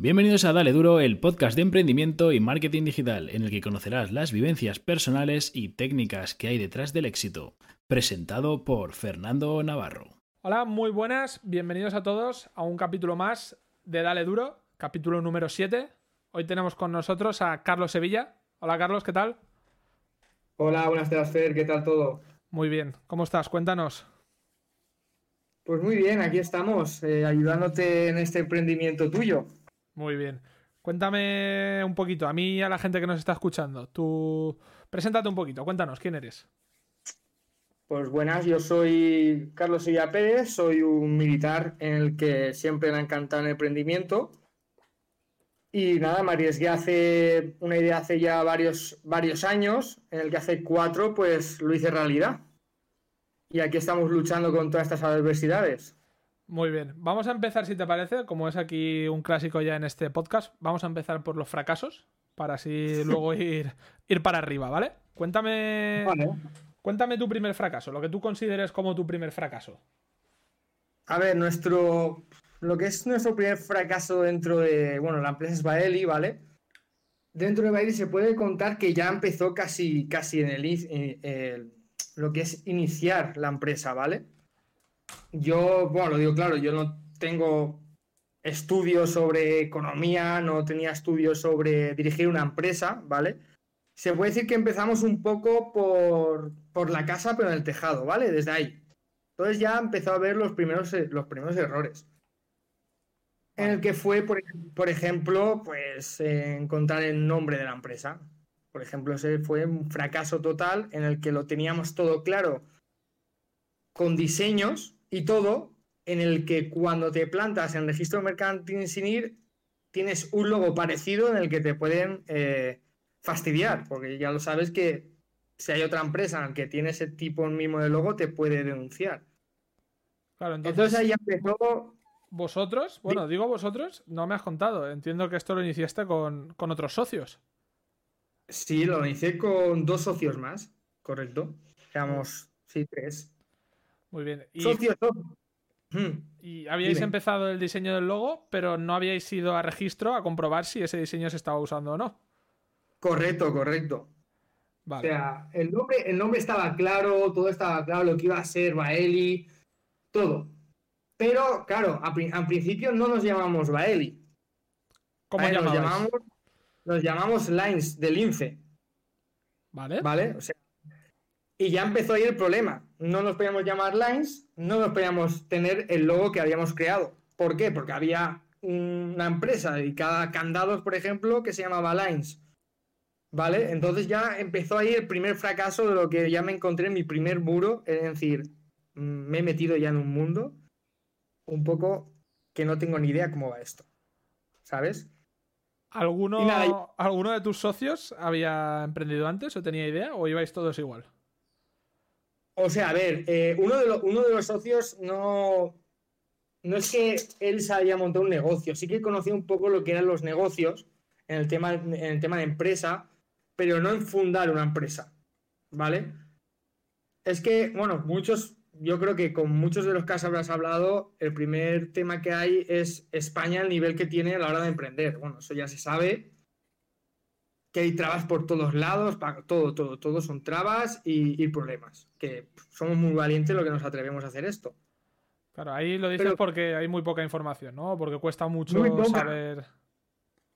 Bienvenidos a Dale Duro, el podcast de emprendimiento y marketing digital, en el que conocerás las vivencias personales y técnicas que hay detrás del éxito. Presentado por Fernando Navarro. Hola, muy buenas, bienvenidos a todos a un capítulo más de Dale Duro, capítulo número 7. Hoy tenemos con nosotros a Carlos Sevilla. Hola Carlos, ¿qué tal? Hola, buenas tardes, Fer, ¿qué tal todo? Muy bien, ¿cómo estás? Cuéntanos. Pues muy bien, aquí estamos, eh, ayudándote en este emprendimiento tuyo. Muy bien. Cuéntame un poquito, a mí y a la gente que nos está escuchando. Tú, preséntate un poquito, cuéntanos, ¿quién eres? Pues buenas, yo soy Carlos Sevilla Pérez, soy un militar en el que siempre me ha encantado el emprendimiento. Y nada, me arriesgué hace una idea hace ya varios, varios años, en el que hace cuatro, pues lo hice realidad. Y aquí estamos luchando con todas estas adversidades. Muy bien, vamos a empezar si te parece, como es aquí un clásico ya en este podcast, vamos a empezar por los fracasos para así luego ir, ir para arriba, ¿vale? Cuéntame, cuéntame tu primer fracaso, lo que tú consideres como tu primer fracaso. A ver, nuestro, lo que es nuestro primer fracaso dentro de, bueno, la empresa es Baeli, ¿vale? Dentro de Baeli se puede contar que ya empezó casi, casi en el, eh, lo que es iniciar la empresa, ¿vale? Yo, bueno, lo digo claro, yo no tengo estudios sobre economía, no tenía estudios sobre dirigir una empresa, ¿vale? Se puede decir que empezamos un poco por, por la casa, pero en el tejado, ¿vale? Desde ahí. Entonces ya empezó a ver los primeros, los primeros errores. En el que fue, por, por ejemplo, pues encontrar el nombre de la empresa. Por ejemplo, ese fue un fracaso total en el que lo teníamos todo claro con diseños, y todo en el que cuando te plantas en registro mercantil sin ir, tienes un logo parecido en el que te pueden eh, fastidiar, porque ya lo sabes que si hay otra empresa en la que tiene ese tipo mismo de logo, te puede denunciar. Claro, entonces, ahí empezó. Vosotros, bueno, digo vosotros, no me has contado. Entiendo que esto lo iniciaste con, con otros socios. Sí, lo inicié con dos socios más, correcto. Digamos, sí, tres. Muy bien. Y, hmm. y habíais empezado el diseño del logo, pero no habíais ido a registro a comprobar si ese diseño se estaba usando o no. Correcto, correcto. O sea, el nombre, el nombre estaba claro, todo estaba claro, lo que iba a ser Baeli, todo. Pero, claro, al principio no nos llamamos Baeli. ¿Cómo nos llamamos? Nos llamamos Lines del Lince. ¿Vale? ¿Vale? O sea, y ya empezó ahí el problema. No nos podíamos llamar Lines, no nos podíamos tener el logo que habíamos creado. ¿Por qué? Porque había una empresa dedicada a candados, por ejemplo, que se llamaba Lines. ¿Vale? Entonces ya empezó ahí el primer fracaso de lo que ya me encontré en mi primer muro. Es decir, me he metido ya en un mundo un poco que no tengo ni idea cómo va esto. ¿Sabes? ¿Alguno, ¿Alguno de tus socios había emprendido antes o tenía idea o ibais todos igual? O sea, a ver, eh, uno, de los socios no, no es que él se haya montado un negocio, sí que conocía un poco lo que eran los negocios en el tema, en el tema de empresa, pero no en fundar una empresa, ¿vale? Es que, bueno, muchos, yo creo que con muchos de los que habrás hablado, el primer tema que hay es España, el nivel que tiene a la hora de emprender. Bueno, eso ya se sabe, que hay trabas por todos lados, todo, todo, todo son trabas y, problemas. Que somos muy valientes lo que nos atrevemos a hacer esto. Claro, ahí lo dices porque hay muy poca información, ¿no? Porque cuesta mucho saber.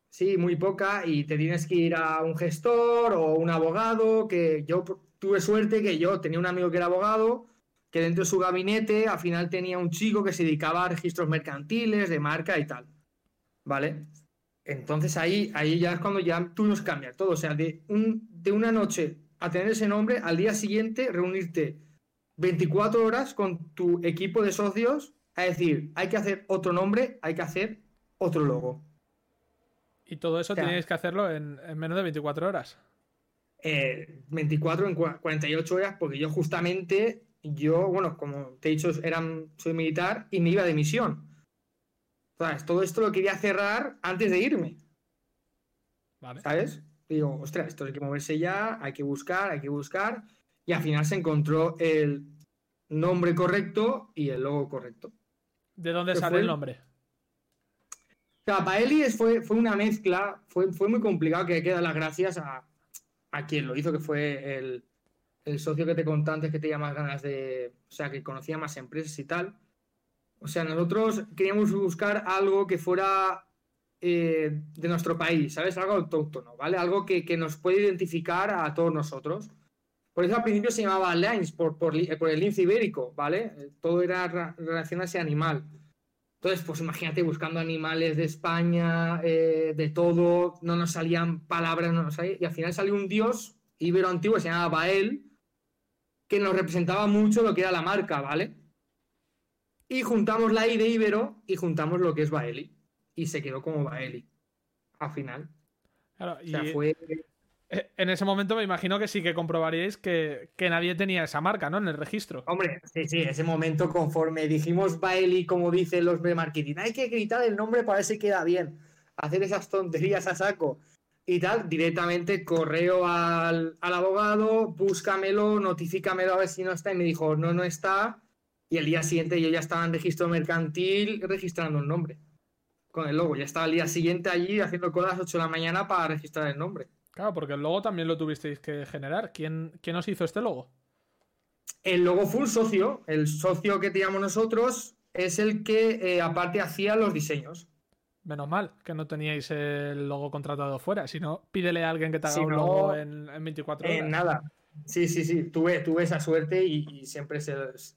Sí, muy poca, y te tienes que ir a un gestor o un abogado, que yo tuve suerte que yo tenía un amigo que era abogado, que dentro de su gabinete al final tenía un chico que se dedicaba a registros mercantiles, de marca y tal. ¿Vale? Entonces ahí, ahí ya es cuando ya tú nos cambias todo. O sea, de, un, de una noche a tener ese nombre, al día siguiente reunirte 24 horas con tu equipo de socios a decir, hay que hacer otro nombre, hay que hacer otro logo. Y todo eso tenéis que hacerlo en, menos de 24 horas. 24 eh, en 48 horas, porque yo justamente, yo, bueno, como te he dicho, eran, soy militar y me iba de misión. Todo esto lo quería cerrar antes de irme. ¿Sabes? Digo, ostras, esto hay que moverse ya, hay que buscar, hay que buscar. Y al final se encontró el nombre correcto y el logo correcto. ¿De dónde sale el nombre? O sea, Baeli fue, fue una mezcla, fue, fue muy complicado que hay que dar las gracias a, a quien lo hizo, que fue el, el socio que te conté antes que tenía más ganas de, o sea, que conocía más empresas y tal. O sea, nosotros queríamos buscar algo que fuera eh, de nuestro país, ¿sabes? Algo autóctono, ¿vale? Algo que, que, nos puede identificar a todos nosotros. Por eso al principio se llamaba Lines, por, por, por el lince ibérico, ¿vale? Todo era relación a ese animal. Entonces, pues imagínate buscando animales de España, eh, de todo, no nos salían palabras, no nos salían, y al final salió un dios ibero antiguo, se llamaba Bael, que nos representaba mucho lo que era la marca, ¿vale? Y juntamos la I de Ibero y juntamos lo que es Baeli. Y se quedó como Baeli, al final. Claro, y fue... Eh, en ese momento me imagino que sí que comprobaríais que, nadie tenía esa marca, ¿no? En el registro. Hombre, sí, sí, ese momento conforme dijimos Bailey, como dicen los de marketing, hay que gritar el nombre para ver si queda bien. Hacer esas tonterías a saco y tal, directamente correo al, abogado, búscamelo, notifícamelo a ver si no está. Y me dijo, no, no está. Y el día siguiente yo ya estaba en registro mercantil registrando el nombre. Con el logo. Ya estaba el día siguiente allí haciendo cola a las 8 de la mañana para registrar el nombre. Claro, porque el logo también lo tuvisteis que generar. ¿Quién, quién os hizo este logo? El logo fue un socio. El socio que teníamos nosotros es el que eh, aparte hacía los diseños. Menos mal que no teníais el logo contratado fuera. Si no, pídele a alguien que te haga un logo en, 24 horas. En nada. Sí, sí, sí. Tuve, tuve esa suerte y, siempre se,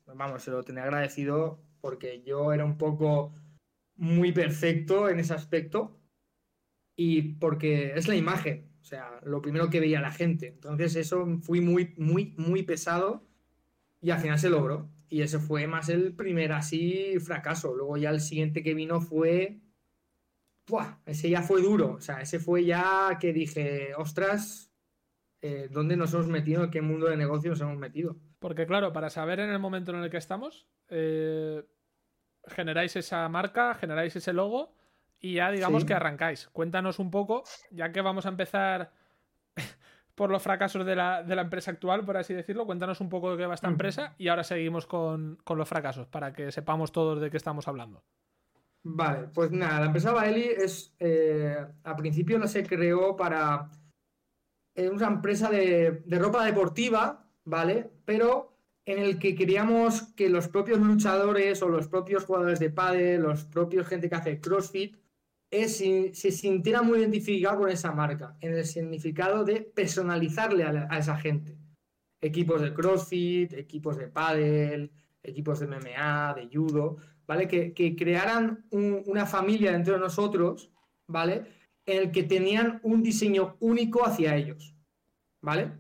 vamos, se lo tenía agradecido porque yo era un poco muy perfecto en ese aspecto y porque es la imagen. O sea, lo primero que veía la gente. Entonces eso fui muy, muy, muy pesado y al final se logró. Y ese fue más el primer así fracaso. Luego ya el siguiente que vino fue... ¡Buah! Ese ya fue duro. O sea, ese fue ya que dije, ostras, eh, ¿dónde nos hemos metido? ¿En qué mundo de negocios nos hemos metido? Porque claro, para saber en el momento en el que estamos, eh, generáis esa marca, generáis ese logo y ya digamos que arrancáis. Cuéntanos un poco, ya que vamos a empezar por los fracasos de la, empresa actual, por así decirlo, cuéntanos un poco de qué va esta empresa y ahora seguimos con, los fracasos para que sepamos todos de qué estamos hablando. Vale, pues nada, la empresa Baeli es, eh, a principio no se creó para es una empresa de, de, ropa deportiva, ¿vale? Pero en el que queríamos que los propios luchadores o los propios jugadores de pádel, los propios gente que hace CrossFit, se sintiera muy identificado con esa marca, en el significado de personalizarle a, esa gente. Equipos de CrossFit, equipos de pádel, equipos de MMA, de judo, ¿vale? Que, crearan una familia dentro de nosotros, ¿vale? En el que tenían un diseño único hacia ellos, ¿vale?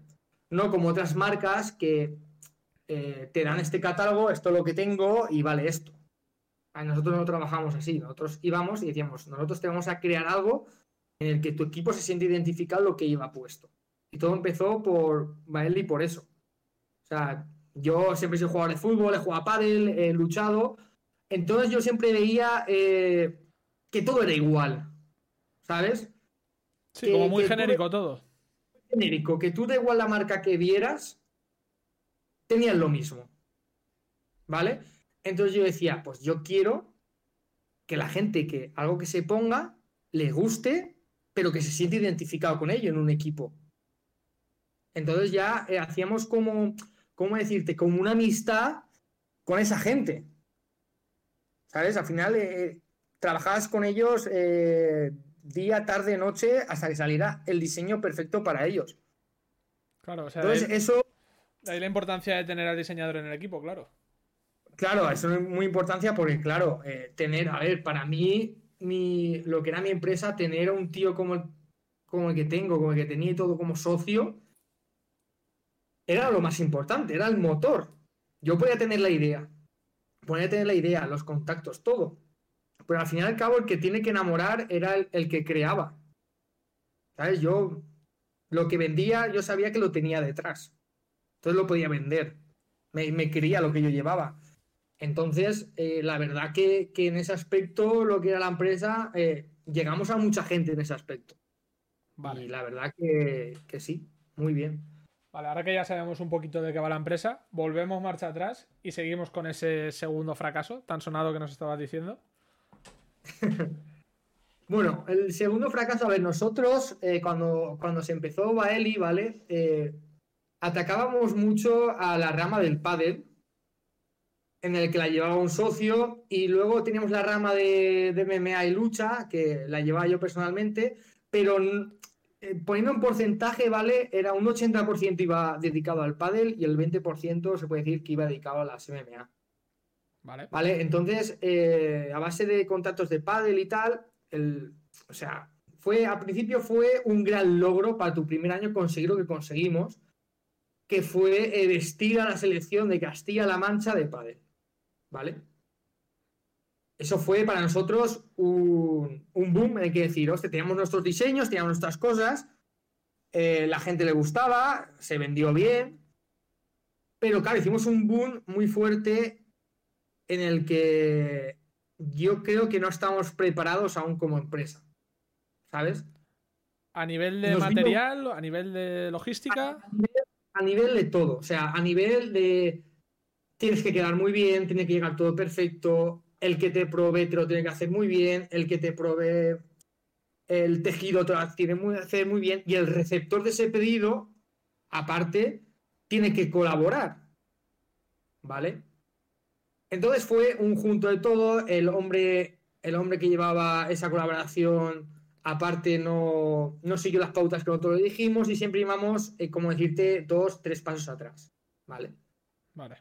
No como otras marcas que eh, te dan este catálogo, esto es lo que tengo y vale esto nosotros no trabajamos así, nosotros íbamos y decíamos, nosotros te vamos a crear algo en el que tu equipo se siente identificado lo que lleva puesto. Y todo empezó por Bailey por eso. O sea, yo siempre soy jugador de fútbol, he jugado a pádel, he luchado. Entonces yo siempre veía eh, que todo era igual. ¿Sabes? Sí, como muy genérico todo. Genérico, que tú da igual la marca que vieras, tenían lo mismo. ¿Vale? Entonces yo decía, pues yo quiero que la gente que algo que se ponga le guste, pero que se siente identificado con ello en un equipo. Entonces ya eh, hacíamos como, ¿cómo decirte? Como una amistad con esa gente. ¿Sabes? Al final eh, trabajabas con ellos eh, día, tarde, noche, hasta que saliera el diseño perfecto para ellos. Claro, o sea, Entonces, eso... ahí la importancia de tener al diseñador en el equipo, claro. Claro, eso es muy importancia porque, claro, eh, tener, a ver, para mí, mi, lo que era mi empresa, tener a un tío como el, como el que tengo, como el que tenía y todo como socio, era lo más importante, era el motor. Yo podía tener la idea, podía tener la idea, los contactos, todo. Pero al fin y al cabo, el que tiene que enamorar era el, que creaba. ¿Sabes? Yo lo que vendía, yo sabía que lo tenía detrás. Entonces lo podía vender. Me, me quería lo que yo llevaba. Entonces, eh, la verdad que, en ese aspecto, lo que era la empresa, eh, llegamos a mucha gente en ese aspecto. Vale. Y la verdad que, sí, muy bien. Vale, ahora que ya sabemos un poquito de qué va la empresa, volvemos marcha atrás y seguimos con ese segundo fracaso tan sonado que nos estabas diciendo. Bueno, el segundo fracaso, a ver, nosotros eh, cuando, cuando se empezó Baeli, ¿vale? Eh, atacábamos mucho a la rama del pádel, en el que la llevaba un socio, y luego teníamos la rama de, de MMA y lucha, que la llevaba yo personalmente, pero eh, poniendo un porcentaje, ¿vale? Era un 80% iba dedicado al pádel y el 20% se puede decir que iba dedicado a las MMA. Vale. Entonces, a base de contactos de pádel y tal, el, o sea, fue, al principio fue un gran logro para tu primer año conseguir lo que conseguimos, que fue eh, vestir a la selección de Castilla-La Mancha de pádel, ¿vale? Eso fue para nosotros un, boom, hay que decir, hostia, teníamos nuestros diseños, teníamos nuestras cosas, eh, la gente le gustaba, se vendió bien, pero claro, hicimos un boom muy fuerte en el que yo creo que no estamos preparados aún como empresa. ¿Sabes? ¿A nivel de material? ¿A nivel de logística? A, nivel, de todo. O sea, a nivel de. Tienes que quedar muy bien, tiene que llegar todo perfecto. El que te provee te lo tiene que hacer muy bien. El que te provee el tejido te lo tiene que hacer muy bien. Y el receptor de ese pedido, aparte, tiene que colaborar. ¿Vale? Entonces fue un junto de todo, el hombre, el hombre que llevaba esa colaboración, aparte no, no siguió las pautas que nosotros le dijimos y siempre íbamos, eh, como decirte, dos, tres pasos atrás, ¿vale? Vale.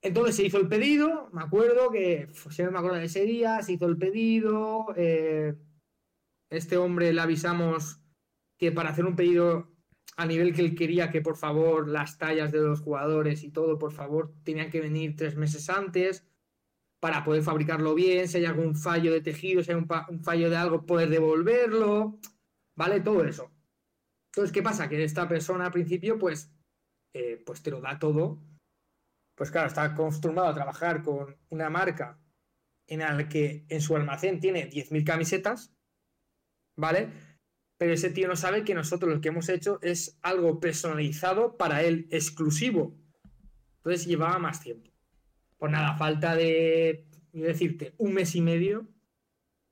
Entonces se hizo el pedido, me acuerdo que, siempre me acuerdo de ese día, se hizo el pedido, eh, este hombre le avisamos que para hacer un pedido a nivel que él quería que por favor las tallas de los jugadores y todo, por favor, tenían que venir tres meses antes para poder fabricarlo bien, si hay algún fallo de tejido, si hay un, fallo de algo, poder devolverlo, ¿vale? Todo eso. Entonces, ¿qué pasa? Que esta persona al principio, pues, eh, pues te lo da todo. Pues claro, está acostumbrado a trabajar con una marca en la que en su almacén tiene 10.000 camisetas, ¿vale? Pero ese tío no sabe que nosotros lo que hemos hecho es algo personalizado para él, exclusivo. Entonces llevaba más tiempo. Pues nada, falta de, decirte, un mes y medio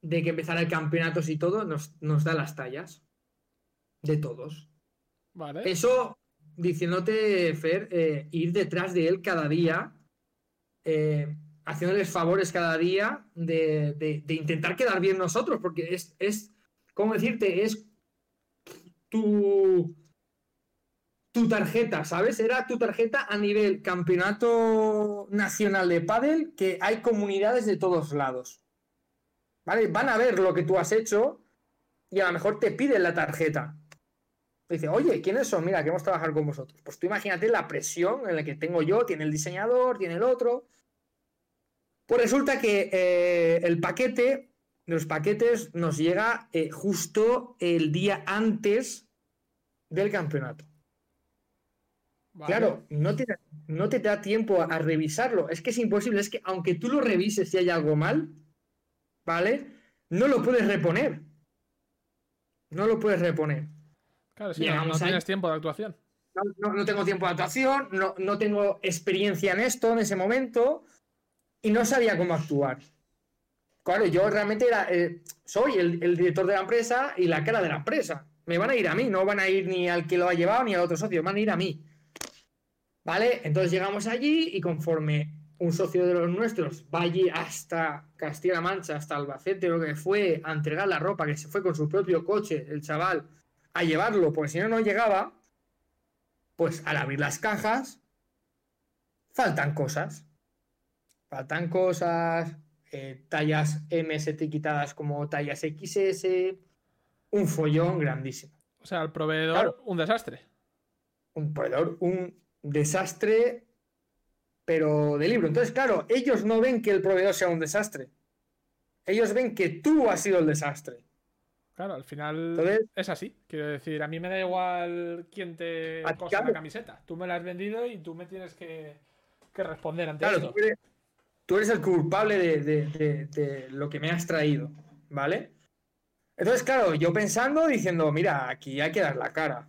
de que empezara el campeonato y todo, nos, da las tallas. De todos. Vale. Eso, diciéndote, Fer, eh, ir detrás de él cada día, eh, haciéndoles favores cada día de, intentar quedar bien nosotros, porque es, es, ¿cómo decirte? Es tu, tu tarjeta, ¿sabes? Era tu tarjeta a nivel campeonato nacional de pádel, que hay comunidades de todos lados. ¿Vale? Van a ver lo que tú has hecho y a lo mejor te piden la tarjeta. Dice, oye, ¿quiénes son? Mira, queremos trabajar con vosotros. Pues tú imagínate la presión en la que tengo yo, tiene el diseñador, tiene el otro. Pues resulta que eh, el paquete los paquetes nos llega eh, justo el día antes del campeonato. Claro, no te, no te da tiempo a, revisarlo. Es que es imposible. Es que aunque tú lo revises si hay algo mal, ¿vale? No lo puedes reponer. No lo puedes reponer. Claro, si no, tienes tiempo de actuación. No, tengo tiempo de actuación, no, no tengo experiencia en esto en ese momento y no sabía cómo actuar. Claro, yo realmente era, eh, soy el, director de la empresa y la cara de la empresa. Me van a ir a mí, no van a ir ni al que lo ha llevado ni al otro socio, van a ir a mí. ¿Vale? Entonces llegamos allí y conforme un socio de los nuestros va allí hasta Castilla-La Mancha, hasta Albacete, lo que fue, a entregar la ropa, que se fue con su propio coche, el chaval, a llevarlo, porque si no, no llegaba, pues al abrir las cajas, faltan cosas. Faltan cosas, eh, tallas MS etiquetadas como tallas XS, un follón grandísimo. O sea, el proveedor, un desastre. Un proveedor, un desastre, pero de libro. Entonces, claro, ellos no ven que el proveedor sea un desastre. Ellos ven que tú has sido el desastre. Claro, al final es así. Quiero decir, a mí me da igual quién te cosa la camiseta. Tú me la has vendido y tú me tienes que, responder ante claro, tú eres el culpable de, lo que me has traído, ¿vale? Entonces, claro, yo pensando, diciendo, mira, aquí hay que dar la cara.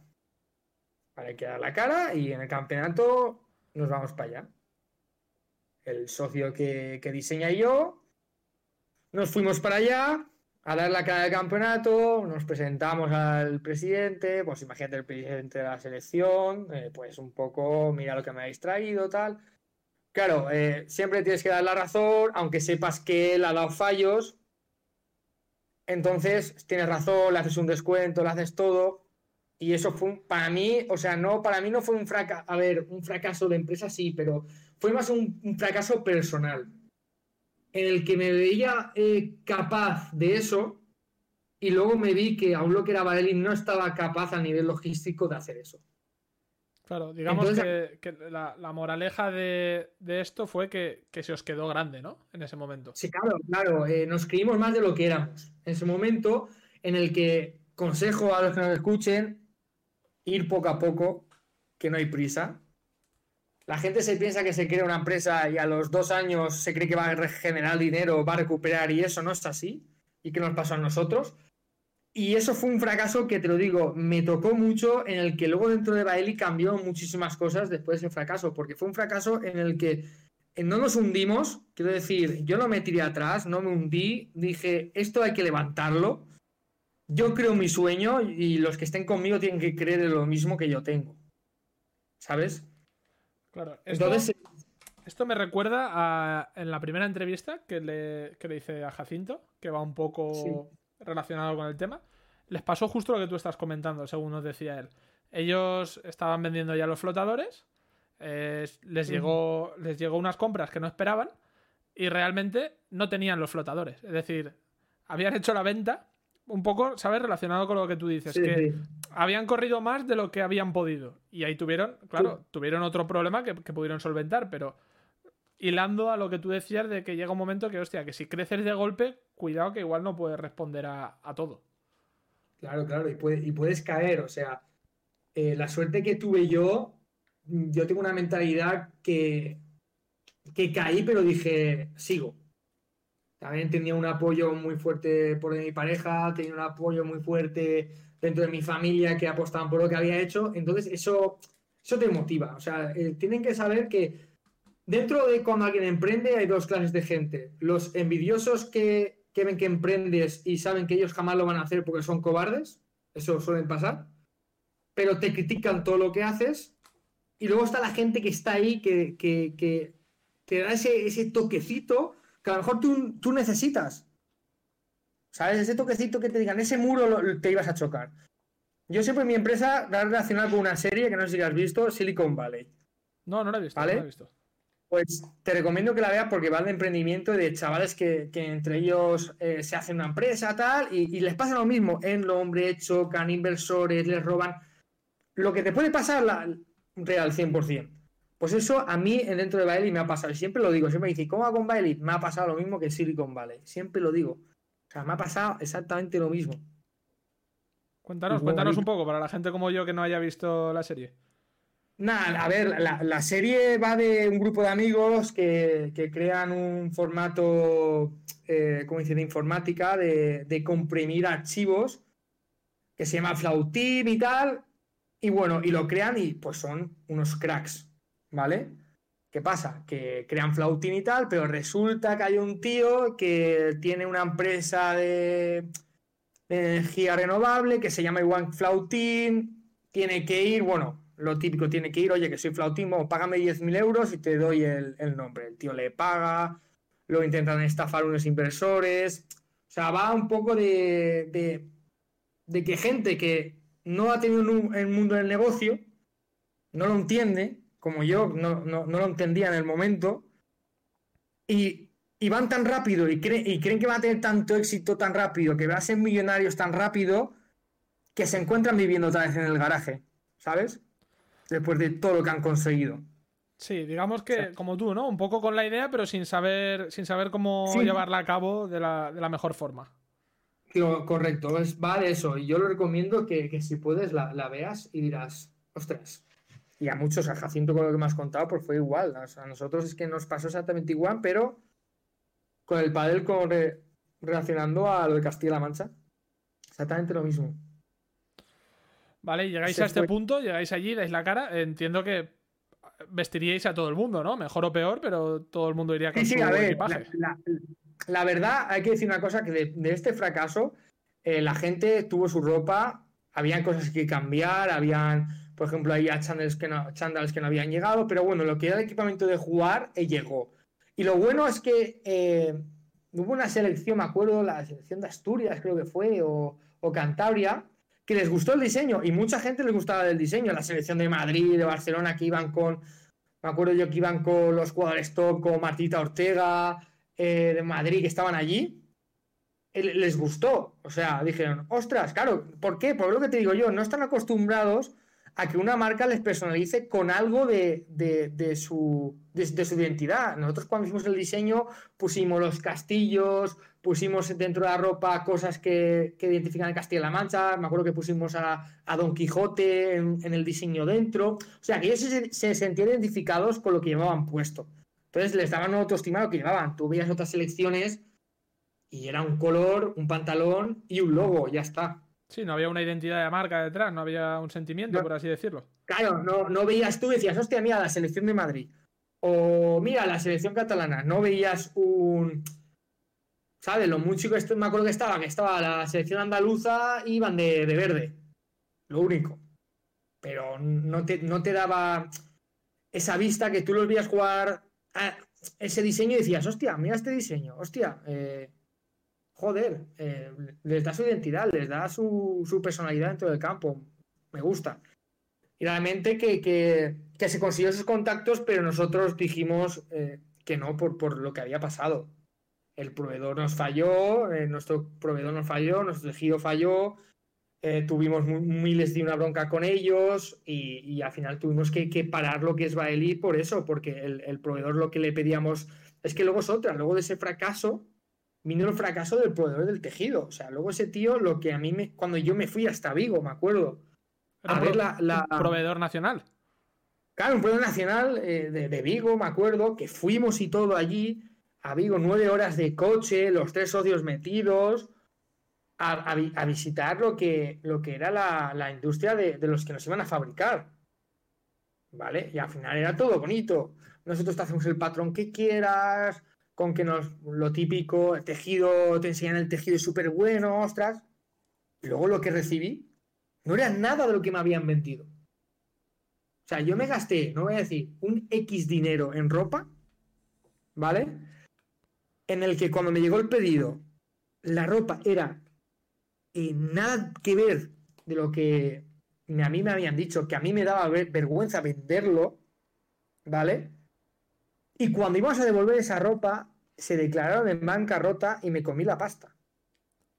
hay que dar la cara y en el campeonato nos vamos para allá. El socio que, diseña yo, nos fuimos para allá, a dar la cara del campeonato, nos presentamos al presidente, pues imagínate el presidente de la selección, eh, pues un poco, mira lo que me ha distraído, tal. Claro, eh, siempre tienes que dar la razón, aunque sepas que él ha dado fallos. Entonces, tienes razón, le haces un descuento, le haces todo. Y eso fue, para mí, o sea, no, para mí no fue un fracaso, a ver, un fracaso de empresa sí, pero fue más un, fracaso personal, en el que me veía eh, capaz de eso y luego me vi que aún lo que era Baelin no estaba capaz a nivel logístico de hacer eso. Claro, digamos que, la, moraleja de, esto fue que, se os quedó grande, ¿no? En ese momento. Sí, claro, claro. Eh, nos creímos más de lo que éramos. En ese momento en el que consejo a los que nos escuchen, ir poco a poco, que no hay prisa. La gente se piensa que se crea una empresa y a los dos años se cree que va a regenerar dinero, va a recuperar y eso no es así. ¿Y qué nos pasó a nosotros? Y eso fue un fracaso que te lo digo, me tocó mucho, en el que luego dentro de Baeli cambió muchísimas cosas después de ese fracaso, porque fue un fracaso en el que eh, no nos hundimos, quiero decir, yo no me tiré atrás, no me hundí, dije, esto hay que levantarlo, yo creo mi sueño y los que estén conmigo tienen que creer en lo mismo que yo tengo, ¿sabes? Claro, esto, Entonces, esto me recuerda a en la primera entrevista que le, que le hice a Jacinto, que va un poco relacionado con el tema, les pasó justo lo que tú estás comentando, según nos decía él. Ellos estaban vendiendo ya los flotadores, eh, les, llegó, les llegó unas compras que no esperaban y realmente no tenían los flotadores. Es decir, habían hecho la venta un poco, ¿sabes? Relacionado con lo que tú dices, que habían corrido más de lo que habían podido. Y ahí tuvieron, claro, tuvieron otro problema que, que, pudieron solventar, pero hilando a lo que tú decías de que llega un momento que, hostia, que si creces de golpe, cuidado que igual no puedes responder a, todo. Claro, claro, y, y puedes caer, o sea, eh, la suerte que tuve yo, yo tengo una mentalidad que, que caí, pero dije, sigo. También tenía un apoyo muy fuerte por mi pareja, tenía un apoyo muy fuerte dentro de mi familia que apostaban por lo que había hecho, entonces eso, eso te motiva, o sea, eh, tienen que saber que Dentro de cuando alguien emprende hay dos clases de gente. Los envidiosos que, ven que emprendes y saben que ellos jamás lo van a hacer porque son cobardes, eso suelen pasar, pero te critican todo lo que haces. Y luego está la gente que está ahí, que, que, te da ese, toquecito que a lo mejor tú, necesitas. ¿Sabes? Ese toquecito que te digan, ese muro te ibas a chocar. Yo siempre en mi empresa la he relacionado con una serie que no sé si has visto, Silicon Valley. No, no la he visto. ¿Vale? No la he visto. Pues te recomiendo que la veas porque va de emprendimiento de chavales que, entre ellos eh, se hacen una empresa tal y, les pasa lo mismo. En lo hombre chocan, inversores, les roban. Lo que te puede pasar la, real 100%. Pues eso a mí dentro de Bailey me ha pasado. Y siempre lo digo, siempre me dice, ¿cómo va con Bailey? Me ha pasado lo mismo que Silicon Valley. Siempre lo digo. O sea, me ha pasado exactamente lo mismo. Cuéntanos, cuéntanos un poco para la gente como yo que no haya visto la serie. Nada, a ver, la, serie va de un grupo de amigos que, crean un formato, eh, como dice, de informática, de, comprimir archivos, que se llama Flautim y tal, y bueno, y lo crean y pues son unos cracks, ¿vale? ¿Qué pasa? Que crean Flautim y tal, pero resulta que hay un tío que tiene una empresa de, energía renovable que se llama igual Flautim, tiene que ir, bueno, lo típico tiene que ir, oye, que soy flautismo, págame 10.000 euros y te doy el, nombre. El tío le paga, lo intentan estafar unos inversores. O sea, va un poco de, de, que gente que no ha tenido el mundo del negocio, no lo entiende, como yo no, lo entendía en el momento, y, van tan rápido y, y creen que van a tener tanto éxito tan rápido, que van a ser millonarios tan rápido, que se encuentran viviendo otra vez en el garaje, ¿sabes? Después de todo lo que han conseguido. Sí, digamos que como tú, ¿no? Un poco con la idea, pero sin saber, sin saber cómo llevarla a cabo de la, mejor forma. correcto, es, va de eso. Y yo lo recomiendo que, si puedes la, veas y dirás, ostras. Y a muchos, a Jacinto con lo que me has contado, pues fue igual. a nosotros es que nos pasó exactamente igual, pero con el padel con, relacionando a lo de Castilla-La Mancha. Exactamente lo mismo. Vale, llegáis a este punto, llegáis allí, dais la cara. Entiendo que vestiríais a todo el mundo, ¿no? Mejor o peor, pero todo el mundo iría con sí, sí, a ver, la verdad, hay que decir una cosa, que de, este fracaso, eh, la gente tuvo su ropa, habían cosas que cambiar, habían, por ejemplo, había chandals que no, que no habían llegado, pero bueno, lo que era el equipamiento de jugar eh, llegó. Y lo bueno es que eh, hubo una selección, me acuerdo, la selección de Asturias creo que fue, o, o Cantabria, que les gustó el diseño y mucha gente les gustaba el diseño. La selección de Madrid, de Barcelona, que iban con, me acuerdo yo que iban con los jugadores top, como Martita Ortega, eh, de Madrid, que estaban allí. Les gustó. O sea, dijeron, ostras, claro, ¿por qué? Por lo que te digo yo, no están acostumbrados a que una marca les personalice con algo de, su, de, su identidad. Nosotros cuando hicimos el diseño pusimos los castillos, pusimos dentro de la ropa cosas que, identifican a Castilla-La Mancha, me acuerdo que pusimos a, Don Quijote en, el diseño dentro, o sea, que ellos se, sentían identificados con lo que llevaban puesto. Entonces les daban autoestima lo que llevaban. Tú veías otras selecciones y era un color, un pantalón y un logo, ya está. Sí, no había una identidad de marca detrás, no había un sentimiento, por así decirlo. Claro, no, no veías tú, decías, hostia, mira, la selección de Madrid. O mira, la selección catalana. No veías un ¿sabes? Lo mucho que me acuerdo que estaba, que estaba la selección andaluza iban de, verde. Lo único. Pero no te, no te daba esa vista que tú los veías jugar a ese diseño y decías, hostia, mira este diseño, hostia, eh, joder, eh, les da su identidad, les da su, personalidad dentro del campo. Me gusta. Y realmente que, que, se consiguió esos contactos, pero nosotros dijimos eh, que no por, por lo que había pasado el proveedor nos falló, eh, nuestro proveedor nos falló, nuestro tejido falló, eh, tuvimos miles de una bronca con ellos y, al final tuvimos que, parar lo que es Baeli por eso, porque el, proveedor lo que le pedíamos es que luego es otra, luego de ese fracaso vino el fracaso del proveedor del tejido, o sea, luego ese tío lo que a mí me, cuando yo me fui hasta Vigo, me acuerdo, a ver la, proveedor nacional. Claro, un proveedor nacional eh, de, de Vigo, me acuerdo, que fuimos y todo allí a Vigo nueve horas de coche, los tres socios metidos, a, visitar lo que, lo que era la, industria de, los que nos iban a fabricar. ¿Vale? Y al final era todo bonito. Nosotros te hacemos el patrón que quieras, con que nos, lo típico, el tejido, te enseñan el tejido súper bueno, ostras. Y luego lo que recibí no era nada de lo que me habían vendido. O sea, yo me gasté, no voy a decir, un X dinero en ropa, ¿vale? En el que cuando me llegó el pedido, la ropa era eh, nada que ver de lo que a mí me habían dicho, que a mí me daba vergüenza venderlo, ¿vale? Y cuando íbamos a devolver esa ropa, se declararon en bancarrota y me comí la pasta.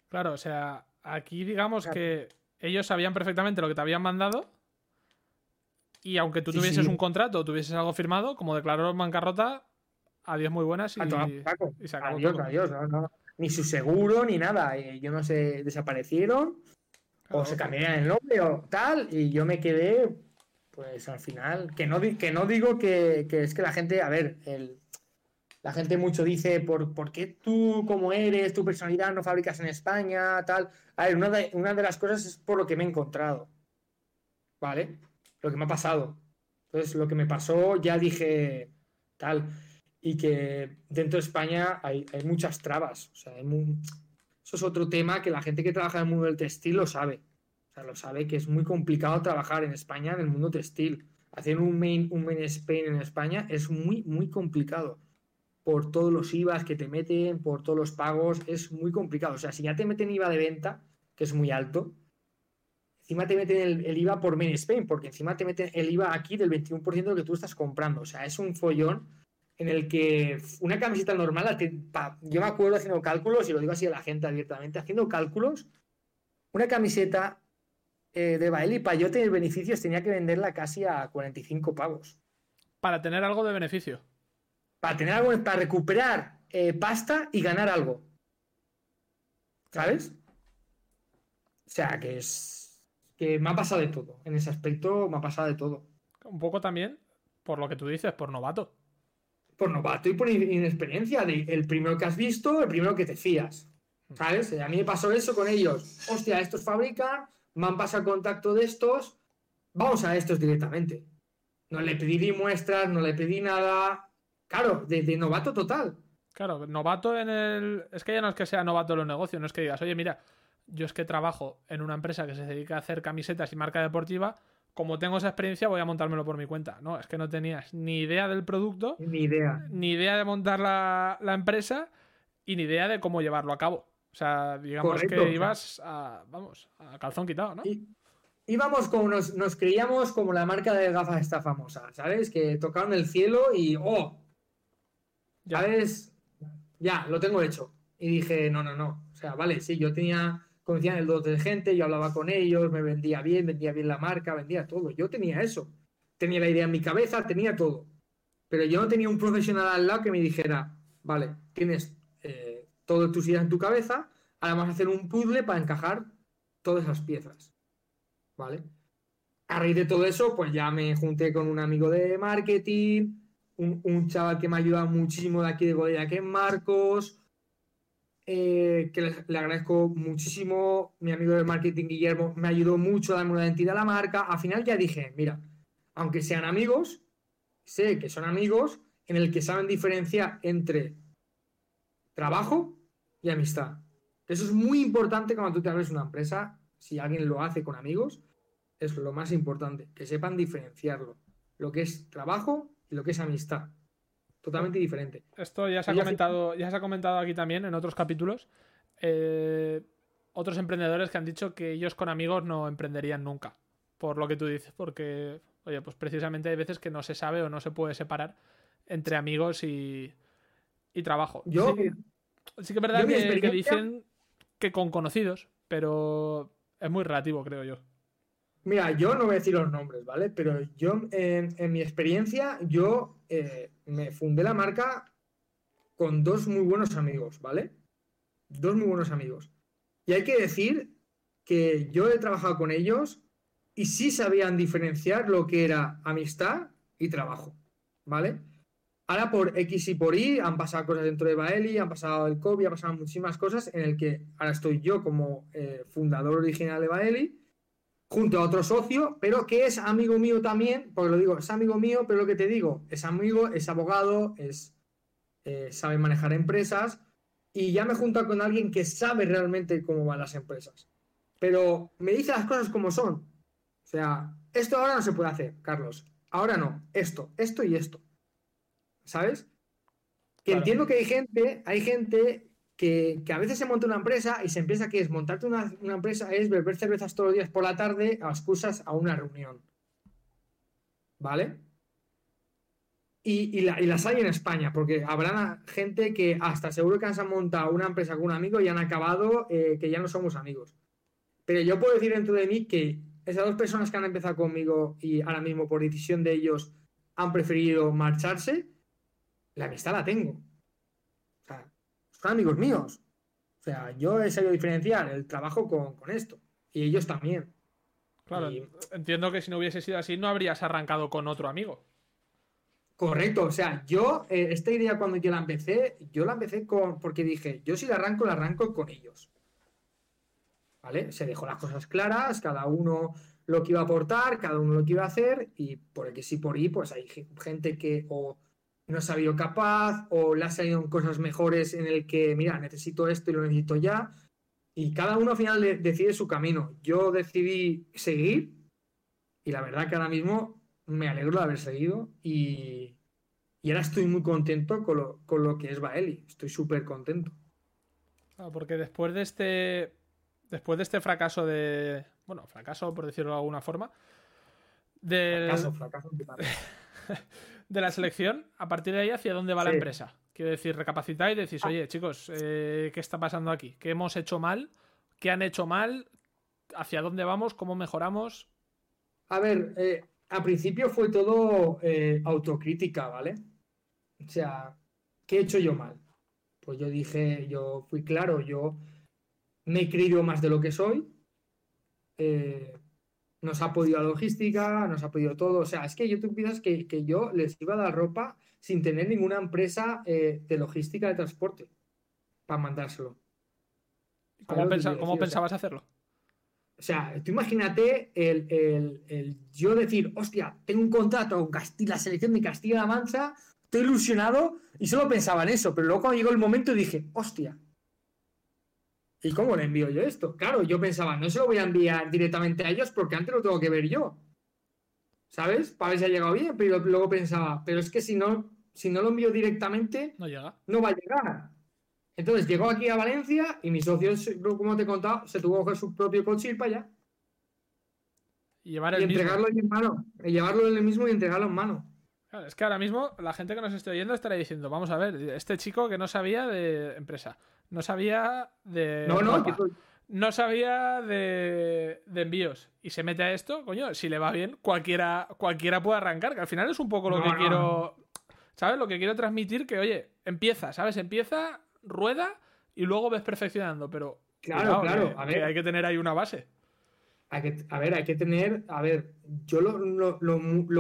Claro, o sea, aquí digamos que ellos sabían perfectamente lo que te habían mandado y aunque tú tuvieses un contrato o tuvieses algo firmado, como declararon en bancarrota, Adiós, muy buenas y, adiós, adiós. Ni su seguro ni nada. Yo no sé, desaparecieron o se cambiaron el nombre o tal. Y yo me quedé, pues al final, que no, que no digo que, es que la gente, a ver, el, la gente mucho dice, ¿por, ¿por qué tú, como eres, tu personalidad no fabricas en España? Tal. A ver, una de, una de las cosas es por lo que me he encontrado. ¿Vale? Lo que me ha pasado. Entonces, lo que me pasó, ya dije, tal y que dentro de España hay, muchas trabas. O sea, eso es otro tema que la gente que trabaja en el mundo del textil lo sabe. O sea, lo sabe que es muy complicado trabajar en España en el mundo textil. Hacer un main, un main Spain en España es muy, muy complicado. Por todos los IVAs que te meten, por todos los pagos, es muy complicado. O sea, si ya te meten IVA de venta, que es muy alto, encima te meten el, el IVA por main Spain, porque encima te meten el IVA aquí del 21% de lo que tú estás comprando. O sea, es un follón en el que una camiseta normal, yo me acuerdo haciendo cálculos, y lo digo así a la gente abiertamente, haciendo cálculos, una camiseta eh, de Bailey, para yo tener beneficios, tenía que venderla casi a 45 pavos. Para tener algo de beneficio. Para tener algo, para recuperar eh, pasta y ganar algo. ¿Sabes? O sea, que es. que me ha pasado de todo. En ese aspecto me ha pasado de todo. Un poco también, por lo que tú dices, por novato por novato y por inexperiencia. De el primero que has visto, el primero que te fías. ¿Sabes? A mí me pasó eso con ellos. Hostia, estos fabrican, me han pasado contacto de estos, vamos a estos directamente. No le pedí ni muestras, no le pedí nada. Claro, de, novato total. Claro, novato en el. Es que ya no es que sea novato en los negocios, no es que digas, oye, mira, yo es que trabajo en una empresa que se dedica a hacer camisetas y marca deportiva. Como tengo esa experiencia, voy a montármelo por mi cuenta. No, es que no tenías ni idea del producto, Ni idea. ni idea de montar la, la empresa y ni idea de cómo llevarlo a cabo. O sea, digamos Correcto, que ibas a, vamos, a calzón quitado, ¿no? Y- íbamos como nos, nos creíamos como la marca de gafas esta famosa, ¿sabes? Que tocaron el cielo y ¡oh! Ya. ¿Sabes? Ya, lo tengo hecho. Y dije, no, no, no. O sea, vale, sí, yo tenía, conocía en el dos de gente, yo hablaba con ellos, me vendía bien, vendía bien la marca, vendía todo. Yo tenía eso. Tenía la idea en mi cabeza, tenía todo. Pero yo no tenía un profesional al lado que me dijera, vale, tienes eh, todas tus ideas en tu cabeza, ahora hacer un puzzle para encajar todas esas piezas. ¿Vale? A raíz de todo eso, pues ya me junté con un amigo de marketing, un, un chaval que me ha ayudado muchísimo de aquí de Godella, que es Marcos, eh, que le, agradezco muchísimo. Mi amigo de marketing, Guillermo, me ayudó mucho a darme una identidad a la marca. Al final ya dije, mira, aunque sean amigos, sé que son amigos en el que saben diferenciar entre trabajo y amistad. Eso es muy importante cuando tú te abres una empresa, si alguien lo hace con amigos, es lo más importante, que sepan diferenciarlo, lo que es trabajo y lo que es amistad. Totalmente diferente. Esto ya se ha comentado, ya se ha comentado aquí también en otros capítulos. Eh, otros emprendedores que han dicho que ellos con amigos no emprenderían nunca. Por lo que tú dices, porque, oye, pues precisamente hay veces que no se sabe o no se puede separar entre amigos y, y trabajo. Yo, sí, sí que es verdad que, que dicen que con conocidos, pero es muy relativo, creo yo. Mira, yo no voy a decir los nombres, ¿vale? Pero yo, en, en mi experiencia, yo eh, me fundé la marca con dos muy buenos amigos, ¿vale? Dos muy buenos amigos. Y hay que decir que yo he trabajado con ellos y sí sabían diferenciar lo que era amistad y trabajo, ¿vale? Ahora por X y por Y han pasado cosas dentro de Baeli, han pasado el COVID, han pasado muchísimas cosas en el que ahora estoy yo como eh, fundador original de Baeli junto a otro socio, pero que es amigo mío también, porque lo digo, es amigo mío, pero lo que te digo, es amigo, es abogado, es eh, sabe manejar empresas y ya me he juntado con alguien que sabe realmente cómo van las empresas. Pero me dice las cosas como son. O sea, esto ahora no se puede hacer, Carlos. Ahora no. Esto, esto y esto. ¿Sabes? Que Claro. entiendo que hay gente, hay gente que, a veces se monta una empresa y se piensa que es montarte una, empresa es beber cervezas todos los días por la tarde a excusas a una reunión. ¿Vale? Y, y la- y las hay en España, porque habrá gente que hasta seguro que han montado una empresa con un amigo y han acabado eh, que ya no somos amigos. Pero yo puedo decir dentro de mí que esas dos personas que han empezado conmigo y ahora mismo por decisión de ellos han preferido marcharse, la amistad la tengo. Son amigos míos. O sea, yo he sabido diferenciar el trabajo con, con esto. Y ellos también. Claro, Y- entiendo que si no hubiese sido así, no habrías arrancado con otro amigo. Correcto, o sea, yo, eh, esta idea cuando yo la empecé, yo la empecé con, porque dije, yo si la arranco, la arranco con ellos. ¿Vale? Se dejó las cosas claras, cada uno lo que iba a aportar, cada uno lo que iba a hacer, y por el que sí por ahí, pues hay ge- gente que o no ha sabido capaz, o le ha salido cosas mejores en el que, mira, necesito esto y lo necesito ya, y cada uno al final de- decide su camino. Yo decidí seguir, y la verdad que ahora mismo me alegro de haber seguido y, y ahora estoy muy contento con lo, con lo que es Baeli. Estoy súper contento. Porque después de este. Después de este fracaso de. Bueno, fracaso, por decirlo de alguna forma. Del, Fracaso, fracaso. de la selección, a partir de ahí, ¿hacia dónde va la empresa? Quiero decir, recapacitáis y decís, oye, chicos, eh, ¿qué está pasando aquí? ¿Qué hemos hecho mal? ¿Qué han hecho mal? ¿Hacia dónde vamos? ¿Cómo mejoramos? A ver, eh, al principio fue todo eh, autocrítica, ¿vale? O sea, ¿qué he hecho yo mal? Pues yo dije, yo fui claro, yo me he creído más de lo que soy. eh, nos ha podido la logística, nos ha podido todo. O sea, es que yo tú piensas que, que yo les iba a dar ropa sin tener ninguna empresa eh, de logística de transporte para mandárselo. ¿Cómo, pensabas hacerlo? o sea, tú imagínate el, el- el yo decir, hostia, tengo un contrato con Casti- la selección de Castilla-La Mancha estoy ilusionado y solo pensaba en eso, pero luego cuando llegó el momento dije, hostia. ¿Y cómo le envío yo esto? Claro, yo pensaba, no se lo voy a enviar directamente a ellos porque antes lo tengo que ver yo. ¿Sabes? Para ver si ha llegado bien, pero luego pensaba, pero es que si no, si no lo envío directamente, no llega. No va a llegar. Entonces llegó aquí a Valencia y mi socio, como te he contado, se tuvo que coger su propio coche y ir para allá. Y, llevar el entregarlo en mano. Y llevarlo en el mismo y entregarlo en mano. es que ahora mismo la gente que nos esté oyendo estará diciendo, vamos a ver, este chico que no sabía de empresa, no sabía de... No, no, no sabía de, envíos y se mete a esto, coño, si le va bien, cualquiera, cualquiera puede arrancar, que al final es un poco lo que quiero, ¿sabes? Lo que quiero transmitir, que oye, empieza, ¿sabes? Empieza, rueda y luego ves perfeccionando, pero... Claro, claro, a ver. hay que tener ahí una base. Hay que, a ver, hay que tener, a ver, yo lo,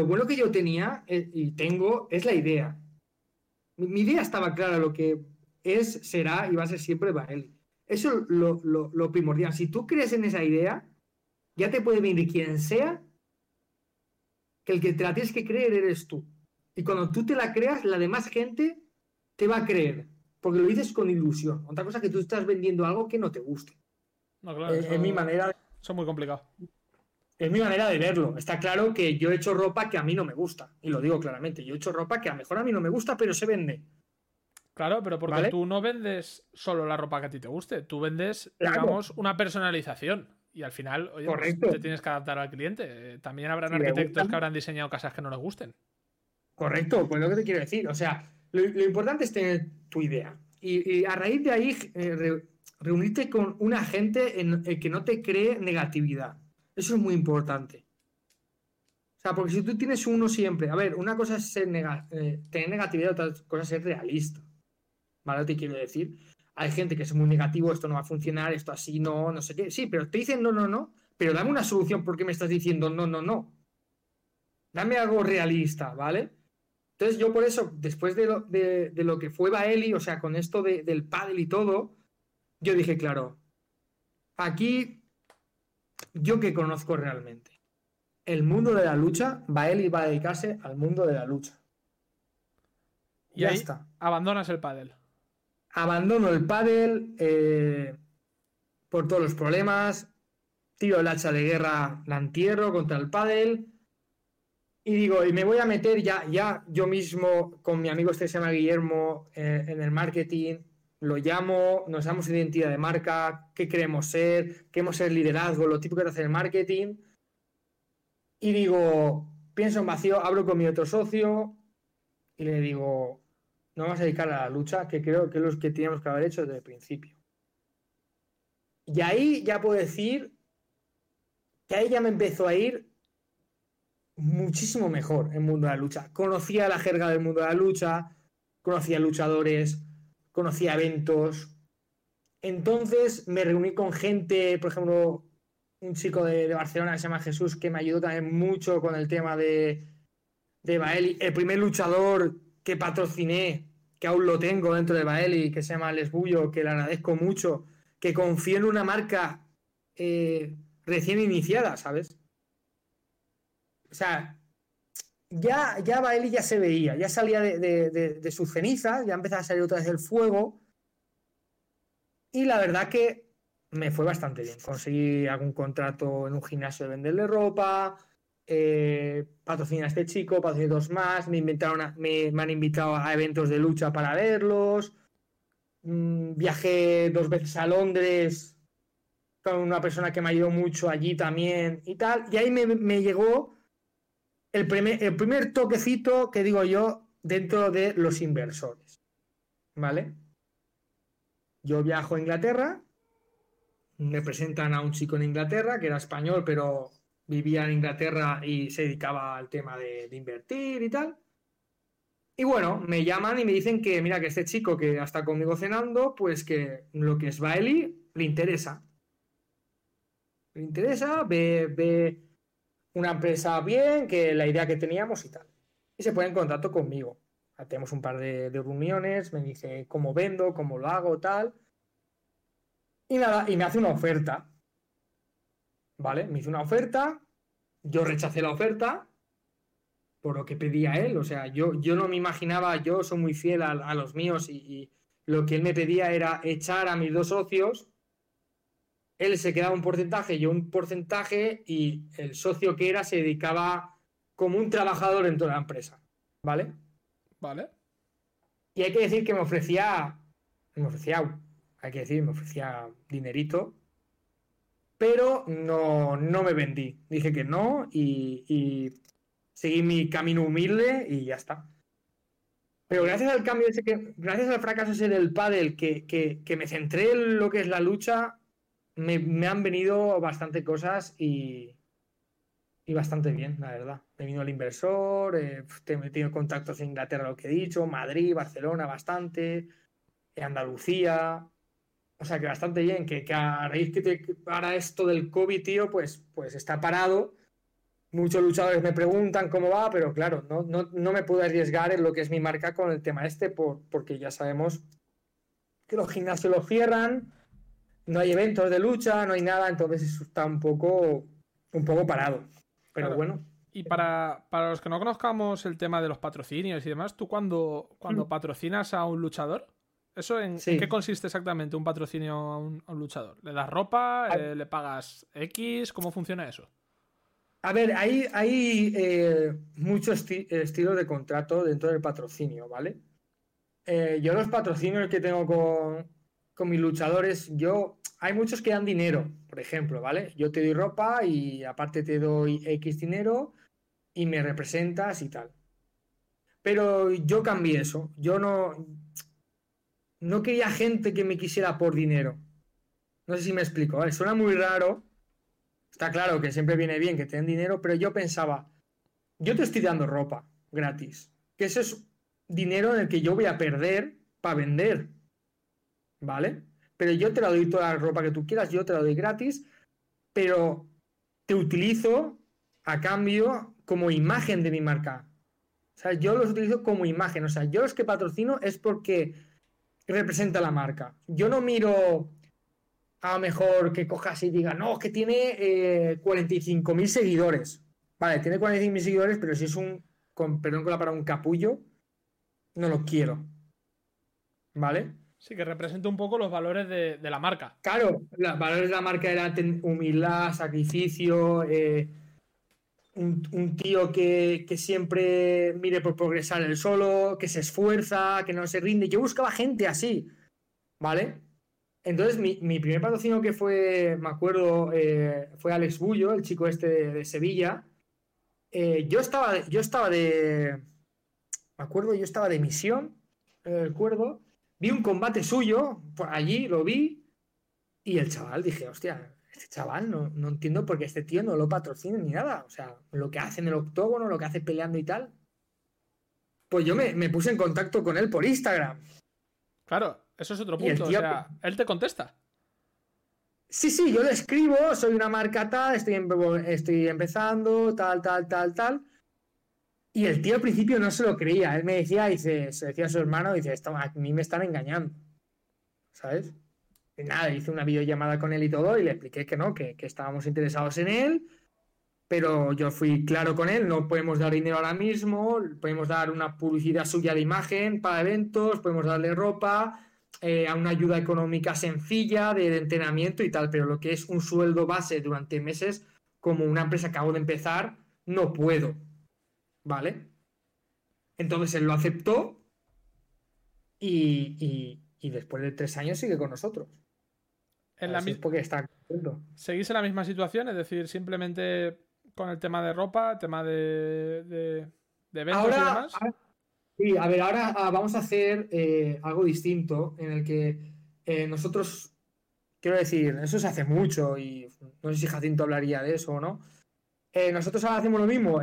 bueno que yo tenía eh, y tengo es la idea. Mi, idea estaba clara, lo que es, será y va a ser siempre él. Eso es lo, primordial. Si tú crees en esa idea, ya te puede venir quien sea, que el que te la tienes que creer eres tú. Y cuando tú te la creas, la demás gente te va a creer, porque lo dices con ilusión. Otra cosa es que tú estás vendiendo algo que no te guste. No, claro, es, mi manera. De... Eso es muy complicado. Es mi manera de verlo. Está claro que yo he hecho ropa que a mí no me gusta. Y lo digo claramente. Yo he hecho ropa que a lo mejor a mí no me gusta, pero se vende. Claro, pero porque tú no vendes solo la ropa que a ti te guste, tú vendes, digamos, una personalización. Y al final, oye, pues, te tienes que adaptar al cliente. También habrán arquitectos que habrán diseñado casas que no les gusten. Correcto, pues lo que te quiero decir. O sea, lo, importante es tener tu idea. Y, a raíz de ahí, eh, reunirte con una gente en, eh, que no te cree negatividad. Eso es muy importante. O sea, porque si tú tienes uno siempre, a ver, una cosa es ser eh, tener negatividad, otra cosa es ser realista. ¿Vale? Te quiero decir. Hay gente que es muy negativo, esto no va a funcionar, esto así no, no sé qué. Sí, pero te dicen no, no, no. Pero dame una solución porque me estás diciendo no, no, no. Dame algo realista, ¿vale? Entonces yo por eso, después de lo, de, lo que fue Baeli, o sea, con esto del pádel y todo, yo dije, claro, aquí yo que conozco realmente el mundo de la lucha, Baeli va a dedicarse al mundo de la lucha. Y ya está. Abandonas el pádel abandono el pádel eh, por todos los problemas, tiro el hacha de guerra, la entierro contra el pádel. Y digo, y me voy a meter ya, ya yo mismo con mi amigo este se llama Guillermo eh, en el marketing, lo llamo, nos damos identidad de marca, qué queremos ser, queremos ser liderazgo, lo típico que hace el marketing. Y digo, pienso en vacío, hablo con mi otro socio y le digo, no vamos a dedicar a la lucha, que creo que es lo que teníamos que haber hecho desde el principio. Y ahí ya puedo decir que ahí ya me empezó a ir muchísimo mejor el mundo de la lucha. Conocía la jerga del mundo de la lucha, conocía luchadores, conocía eventos. Entonces me reuní con gente, por ejemplo, un chico de, Barcelona que se llama Jesús, que me ayudó también mucho con el tema de, de Baeli. El primer luchador que patrociné, que aún lo tengo dentro de Baeli, que se llama Les Bullo, que le agradezco mucho, que confío en una marca eh, recién iniciada, ¿sabes? O sea, ya, ya Baeli ya se veía, ya salía de, de, sus cenizas, ya empezaba a salir otra vez el fuego. Y la verdad que me fue bastante bien. Conseguí algún contrato en un gimnasio de venderle ropa, eh, patrocina a este chico, patrocina dos más, me, inventaron me, han invitado a eventos de lucha para verlos, mm, viajé dos veces a Londres con una persona que me ayudó mucho allí también y tal, y ahí me, llegó el primer, el primer toquecito que digo yo dentro de los inversores, ¿vale? Yo viajo a Inglaterra, me presentan a un chico en Inglaterra que era español, pero vivía en Inglaterra y se dedicaba al tema de, invertir y tal. Y bueno, me llaman y me dicen que, mira, que este chico que está conmigo cenando, pues que lo que es Bailey le interesa. Le interesa, ve, ve una empresa bien, que la idea que teníamos y tal. Y se pone en contacto conmigo. Tenemos un par de reuniones, me dice cómo vendo, cómo lo hago, tal. Y nada, y me hace una oferta. ¿Vale? Me hizo una oferta, yo rechacé la oferta, por lo que pedía él. O sea, yo, yo no me imaginaba, yo soy muy fiel a, los míos y, lo que él me pedía era echar a mis dos socios. Él se quedaba un porcentaje, yo un porcentaje y el socio que era se dedicaba como un trabajador en toda la empresa. ¿Vale? Vale. Y hay que decir que me ofrecía, me ofrecía, hay que decir, me ofrecía dinerito pero no, no me vendí. Dije que no y, seguí mi camino humilde y ya está. Pero gracias al cambio que, gracias al fracaso ese del pádel, que, que, me centré en lo que es la lucha, me, han venido bastante cosas y, y bastante bien, la verdad. Me vino el inversor, eh, he metido contactos en Inglaterra, lo que he dicho, Madrid, Barcelona, bastante, Andalucía, o sea que bastante bien, que, a raíz que te, para esto del COVID, tío, pues, pues está parado. Muchos luchadores me preguntan cómo va, pero claro, no, no, me puedo arriesgar en lo que es mi marca con el tema este, por, porque ya sabemos que los gimnasios los cierran, no hay eventos de lucha, no hay nada, entonces eso está un poco, un poco parado. Pero bueno. Y para, los que no conozcamos el tema de los patrocinios y demás, ¿tú cuando, cuando mm. patrocinas a un luchador, ¿Eso en, qué consiste exactamente un patrocinio a un, luchador? ¿Le das ropa? Eh, ¿Le pagas X? ¿Cómo funciona eso? A ver, hay, hay eh, muchos estilos de contrato dentro del patrocinio, ¿vale? Eh, yo los patrocinios que tengo con, con, mis luchadores, yo hay muchos que dan dinero, por ejemplo, ¿vale? Yo te doy ropa y aparte te doy X dinero y me representas y tal. Pero yo cambié eso. Yo no, no quería gente que me quisiera por dinero. No sé si me explico. Suena muy raro. Está claro que siempre viene bien que te den dinero, pero yo pensaba, yo te estoy dando ropa gratis. Que eso es dinero en el que yo voy a perder para vender. ¿Vale? Pero yo te la doy toda la ropa que tú quieras, yo te la doy gratis, pero te utilizo a cambio como imagen de mi marca. O sea, yo los utilizo como imagen. O sea, yo los que patrocino es porque representa la marca. Yo no miro a lo mejor que cojas y diga, no, que tiene eh, 45.000 seguidores. Vale, tiene 45.000 seguidores, pero si es un, con, perdón con la palabra, un capullo, no lo quiero. ¿Vale? Sí, que representa un poco los valores de, la marca. Claro, los valores de la marca eran humildad, sacrificio, eh, un, tío que, siempre mire por progresar el solo, que se esfuerza, que no se rinde. Yo buscaba gente así, ¿vale? Entonces, mi, primer patrocinio que fue, me acuerdo, eh, fue Alex Bullo, el chico este de, Sevilla. Eh, yo, estaba, yo estaba de. Me acuerdo, yo estaba de misión, recuerdo. Vi un combate suyo por allí, lo vi. Y el chaval dije, hostia, este chaval no, no entiendo por qué este tío no lo patrocina ni nada. O sea, lo que hace en el octógono, lo que hace peleando y tal. Pues yo me, puse en contacto con él por Instagram. Claro, eso es otro punto. o sea, él te contesta. Sí, sí, yo le escribo, soy una marca tal, estoy, estoy empezando, tal, tal, tal, tal. Y el tío al principio no se lo creía. Él me decía, dice, se decía a su hermano, dice, a mí me están engañando. ¿Sabes? Nada, hice una videollamada con él y todo y le expliqué que no, que, estábamos interesados en él, pero yo fui claro con él, no podemos dar dinero ahora mismo, podemos dar una publicidad suya de imagen para eventos, podemos darle ropa, eh, a una ayuda económica sencilla de, entrenamiento y tal, pero lo que es un sueldo base durante meses, como una empresa que acabo de empezar, no puedo. ¿Vale? Entonces él lo aceptó y, y después de tres años sigue con nosotros. En la porque está ¿Seguís en la misma situación? Es decir, simplemente con el tema de ropa, tema de, eventos y demás. sí, a ver, ahora ah, vamos a hacer eh, algo distinto en el que eh, nosotros, quiero decir, eso se hace mucho y no sé si Jacinto hablaría de eso o no. Eh, nosotros ahora hacemos lo mismo,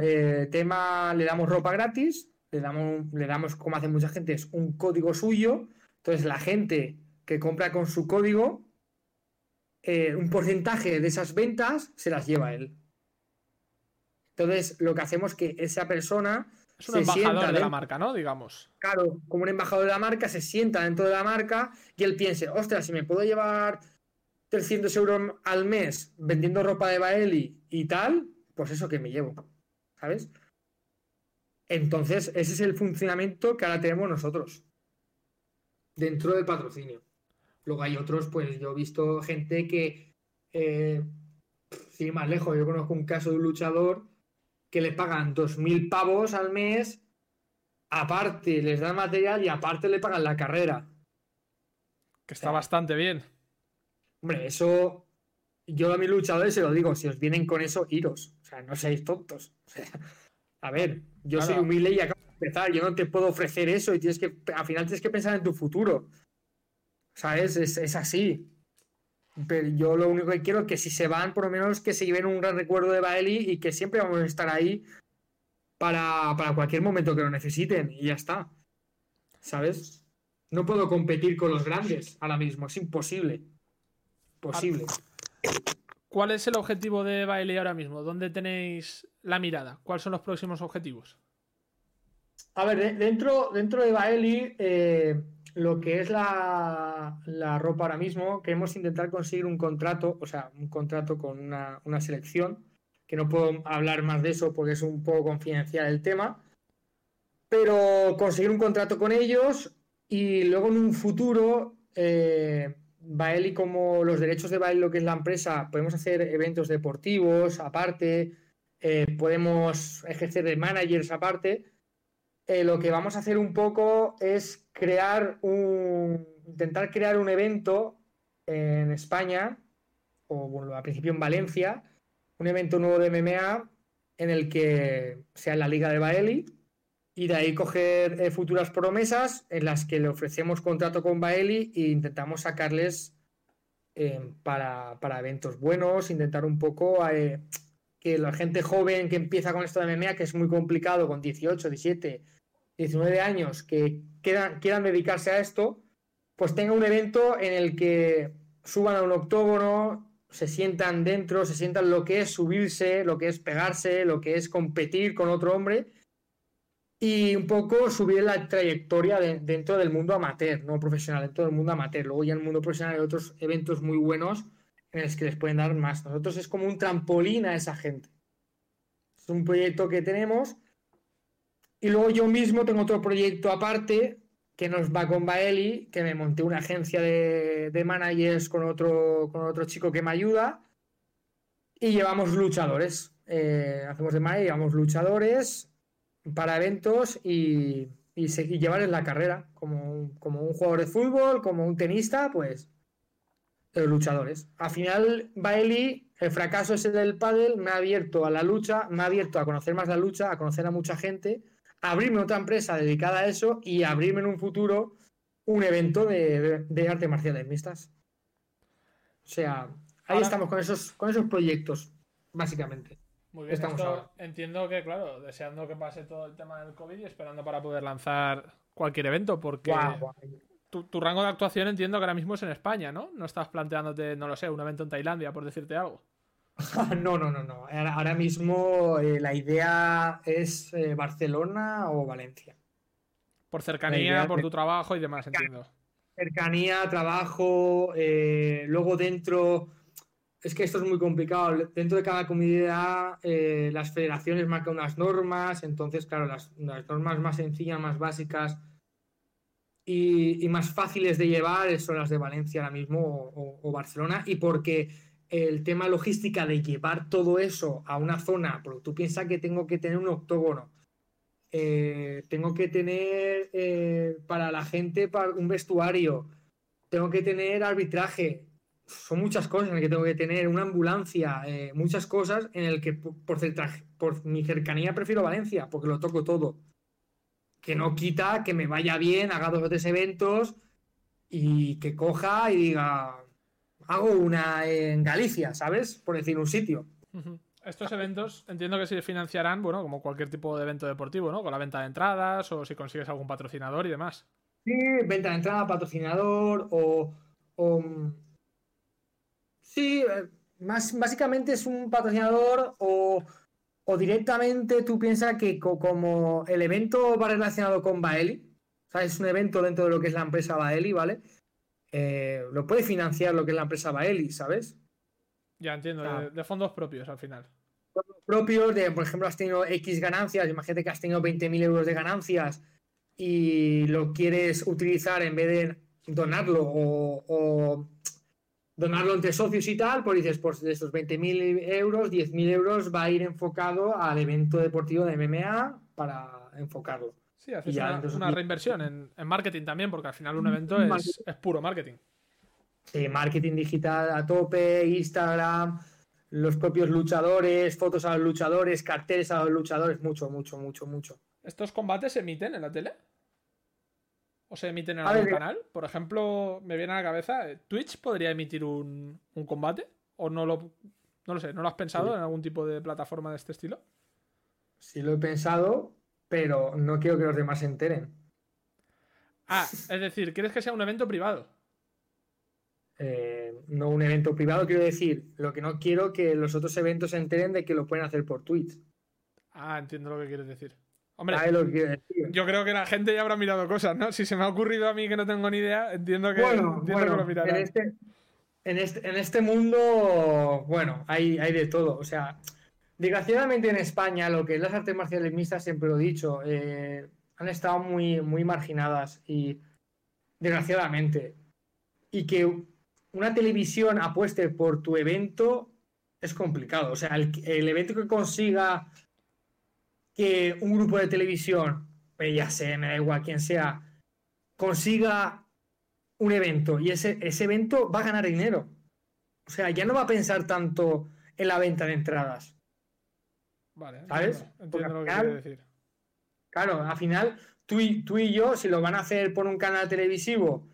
tema, le damos ropa gratis, le damos, le damos, como hace mucha gente, es un código suyo. Entonces la gente que compra con su código eh, un porcentaje de esas ventas se las lleva él. Entonces, lo que hacemos es que esa persona. Es un embajador de la marca, ¿no? Digamos. Claro, como un embajador de la marca, se sienta dentro de la marca y él piense, ostras, si me puedo llevar 300 euros al mes vendiendo ropa de Baeli y tal, pues eso que me llevo. ¿Sabes? Entonces, ese es el funcionamiento que ahora tenemos nosotros dentro del patrocinio. Luego hay otros, pues yo he visto gente que, eh, sin más lejos, yo conozco un caso de un luchador que le pagan 2.000 pavos al mes, aparte les dan material y aparte le pagan la carrera. Que está bastante bien. Hombre, eso yo a mis luchadores se lo digo, si os vienen con eso, iros. O sea, no seáis tontos. a ver, yo soy humilde y acabo de empezar, yo no te puedo ofrecer eso y tienes que, al final tienes que pensar en tu futuro. ¿Sabes? Es, es así. Pero yo lo único que quiero es que si se van, por lo menos que se lleven un gran recuerdo de Baeli y que siempre vamos a estar ahí para, cualquier momento que lo necesiten y ya está. ¿Sabes? No puedo competir con los grandes ahora mismo, es imposible. Posible. ¿Cuál es el objetivo de Bailey ahora mismo? ¿Dónde tenéis la mirada? ¿Cuáles son los próximos objetivos? A ver, dentro, dentro de Bailey, eh, lo que es la, ropa ahora mismo, queremos intentar conseguir un contrato, o sea, un contrato con una, selección, que no puedo hablar más de eso porque es un poco confidencial el tema, pero conseguir un contrato con ellos y luego en un futuro, eh, Baeli como los derechos de Baeli, lo que es la empresa, podemos hacer eventos deportivos aparte, eh, podemos ejercer de managers aparte eh, lo que vamos a hacer un poco es crear un. intentar crear un evento en España, o bueno, al principio en Valencia, un evento nuevo de MMA en el que sea la Liga de Baeli y de ahí coger eh, futuras promesas en las que le ofrecemos contrato con Baeli e intentamos sacarles eh, para, eventos buenos, intentar un poco que la gente joven que empieza con esto de MMA, que es muy complicado, con 18, 17, 19 años que quieran, dedicarse a esto, pues tenga un evento en el que suban a un octógono, se sientan dentro, se sientan lo que es subirse, lo que es pegarse, lo que es competir con otro hombre y un poco subir la trayectoria dentro del mundo amateur, no profesional, dentro del mundo amateur. Luego ya en el mundo profesional hay otros eventos muy buenos en los que les pueden dar más. Nosotros es como un trampolín a esa gente. Es un proyecto que tenemos y luego yo mismo tengo otro proyecto aparte que nos va con Baeli, que me monté una agencia de, managers con otro, con otro chico que me ayuda. Y llevamos luchadores. Eh, hacemos de manager, llevamos luchadores para eventos y, y, llevar en la carrera. Como un, como un jugador de fútbol, como un tenista, pues los luchadores. Al final, Baeli, el fracaso ese del pádel me ha abierto a la lucha, me ha abierto a conocer más la lucha, a conocer a mucha gente abrirme otra empresa dedicada a eso y abrirme en un futuro un evento de, de, artes marciales mixtas. O sea, ahí estamos con esos, con esos proyectos, básicamente. Muy bien, entiendo que, claro, deseando que pase todo el tema del COVID y esperando para poder lanzar cualquier evento, porque Tu, tu, rango de actuación entiendo que ahora mismo es en España, ¿no? No estás planteándote, no lo sé, un evento en Tailandia, por decirte algo. no, no, no, no. Ahora mismo eh, la idea es eh, Barcelona o Valencia. Por cercanía, por tu trabajo y demás, entiendo. Cercanía, trabajo, eh, luego dentro, es que esto es muy complicado, dentro de cada comunidad las federaciones marcan unas normas, entonces, claro, las, normas más sencillas, más básicas y, más fáciles de llevar son las de Valencia ahora mismo o, o Barcelona, y porque el tema logística de llevar todo eso a una zona, porque tú piensas que tengo que tener un octógono, eh, tengo que tener eh, para la gente un vestuario, tengo que tener arbitraje, son muchas cosas en las que tengo que tener, una ambulancia, eh, muchas cosas en el que por, por mi cercanía prefiero Valencia, porque lo toco todo. Que no quita que me vaya bien, haga dos o tres eventos y que coja y diga, hago una en Galicia, ¿sabes? Por decir un sitio. Estos eventos entiendo que se financiarán, bueno, como cualquier tipo de evento deportivo, ¿no? Con la venta de entradas o si consigues algún patrocinador y demás. Sí, venta de entrada, patrocinador o... Sí, eh, más, básicamente es un patrocinador o, o directamente tú piensas que como el evento va relacionado con Baeli, o sea, es un evento dentro de lo que es la empresa Baeli, ¿vale? Eh, lo puede financiar lo que es la empresa Baeli, ¿sabes? Ya entiendo, de, fondos propios al final. Fondos propios, de por ejemplo has tenido X ganancias, imagínate que has tenido 20.000 euros de ganancias y lo quieres utilizar en vez de donarlo o, donarlo entre socios y tal, pues dices, pues de esos 20.000 euros, 10.000 euros va a ir enfocado al evento deportivo de MMA para enfocarlo. Sí, haces una, reinversión en, marketing también, porque al final un evento es, es puro marketing. Sí, marketing digital a tope, Instagram, los propios luchadores, fotos a los luchadores, carteles a los luchadores, mucho, mucho, mucho, mucho. ¿Estos combates se emiten en la tele? ¿O se emiten en algún canal? Por ejemplo, me viene a la cabeza, eh, ¿Twitch podría emitir un, combate? ¿O no lo, no lo sé, no lo has pensado en algún tipo de plataforma de este estilo? Sí lo he pensado, pero no quiero que los demás se enteren. Ah, es decir, ¿quieres que sea un evento privado? Eh, no un evento privado, quiero decir, lo que no quiero que los otros eventos se enteren de que lo pueden hacer por Twitch. Ah, entiendo lo que quieres decir. Hombre, yo creo que la gente ya habrá mirado cosas, ¿no? Si se me ha ocurrido a mí que no tengo ni idea, entiendo que, bueno, lo mirarán. Este, en este, en, este, mundo, bueno, hay, hay de todo. O sea, desgraciadamente en España, lo que es las artes marciales mixtas, siempre lo he dicho, eh, han estado muy, muy marginadas y desgraciadamente. Y que una televisión apueste por tu evento es complicado. O sea, el, evento que consiga que un grupo de televisión, pues ya sé, me da igual quién sea, consiga un evento y ese, ese evento va a ganar dinero. O sea, ya no va a pensar tanto en la venta de entradas. Vale, ¿sabes? Entiendo, lo que decir. Claro, al final, tú y, tú y yo, si lo van a hacer por un canal televisivo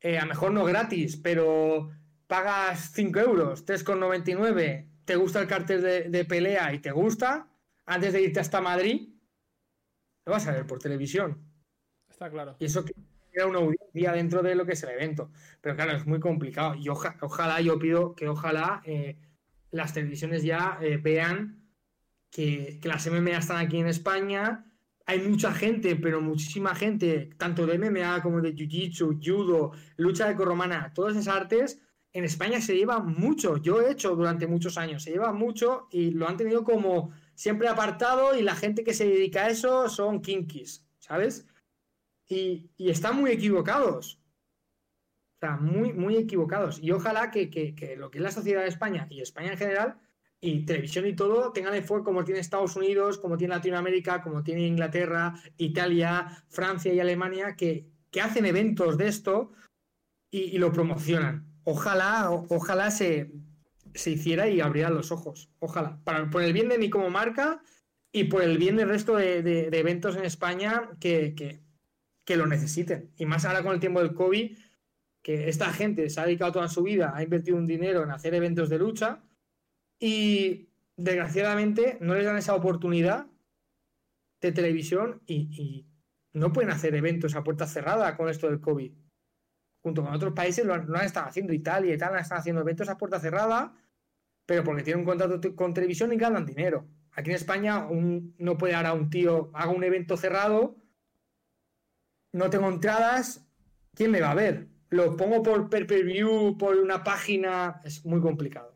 eh, a lo mejor no gratis, pero pagas 5 euros, 3,99, te gusta el cartel de, pelea y te gusta, antes de irte hasta Madrid, lo vas a ver por televisión. Está claro. Y eso crea una audiencia dentro de lo que es el evento. Pero claro, es muy complicado. Y ojalá, yo pido que ojalá eh, las televisiones ya eh, vean que, que las MMA están aquí en España hay mucha gente, pero muchísima gente, tanto de MMA como de Jiu-Jitsu, Judo, lucha de corromana, todas esas artes, en España se lleva mucho. Yo he hecho durante muchos años, se lleva mucho y lo han tenido como siempre apartado y la gente que se dedica a eso son kinkis, ¿sabes? Y, están muy equivocados. O sea, muy, muy equivocados. Y ojalá que, que lo que es la sociedad de España y España en general y televisión y todo tengan el fuego como tiene Estados Unidos, como tiene Latinoamérica, como tiene Inglaterra, Italia, Francia y Alemania, que, hacen eventos de esto y, lo promocionan. Ojalá, ojalá se, se hiciera y abriera los ojos. Ojalá. Para, por el bien de mí como marca y por el bien del resto de, eventos en España que, que, lo necesiten. Y más ahora con el tiempo del COVID, que esta gente se ha dedicado toda su vida, ha invertido un dinero en hacer eventos de lucha y desgraciadamente no les dan esa oportunidad de televisión y, no pueden hacer eventos a puerta cerrada con esto del COVID. Junto con otros países lo, han estado haciendo, Italia y tal, están haciendo eventos a puerta cerrada, pero porque tienen un contrato con televisión y ganan dinero. Aquí en España no puede ahora un tío haga un evento cerrado, no tengo entradas, ¿quién me va a ver? Lo pongo por per-per-view, por una página, es muy complicado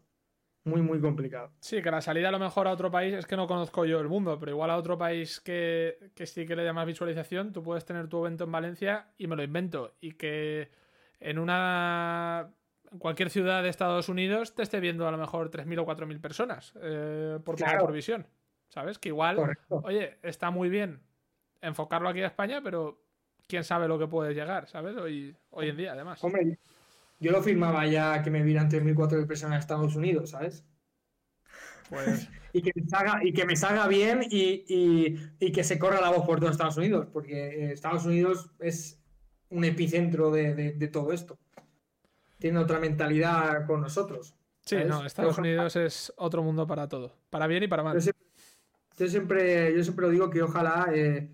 muy, muy complicado. Sí, que la salida a lo mejor a otro país, es que no conozco yo el mundo, pero igual a otro país que, sí que le da más visualización, tú puedes tener tu evento en Valencia y me lo invento. Y que en una cualquier ciudad de Estados Unidos te esté viendo a lo mejor 3.000 o 4.000 personas eh, por, por visión. ¿Sabes? Que igual, oye, está muy bien enfocarlo aquí a España, pero quién sabe lo que puede llegar, ¿sabes? Hoy, hoy en día, además. Hombre, yo lo firmaba ya que me vieran 3.000, personas en Estados Unidos, ¿sabes? Pues... y, que me salga, y que me salga bien y, que se corra la voz por todo Estados Unidos, porque Estados Unidos es un epicentro de, todo esto. Tiene otra mentalidad con nosotros. Sí, no, Estados Unidos es otro mundo para todo, para bien y para mal. Yo siempre, yo siempre, lo digo que ojalá eh,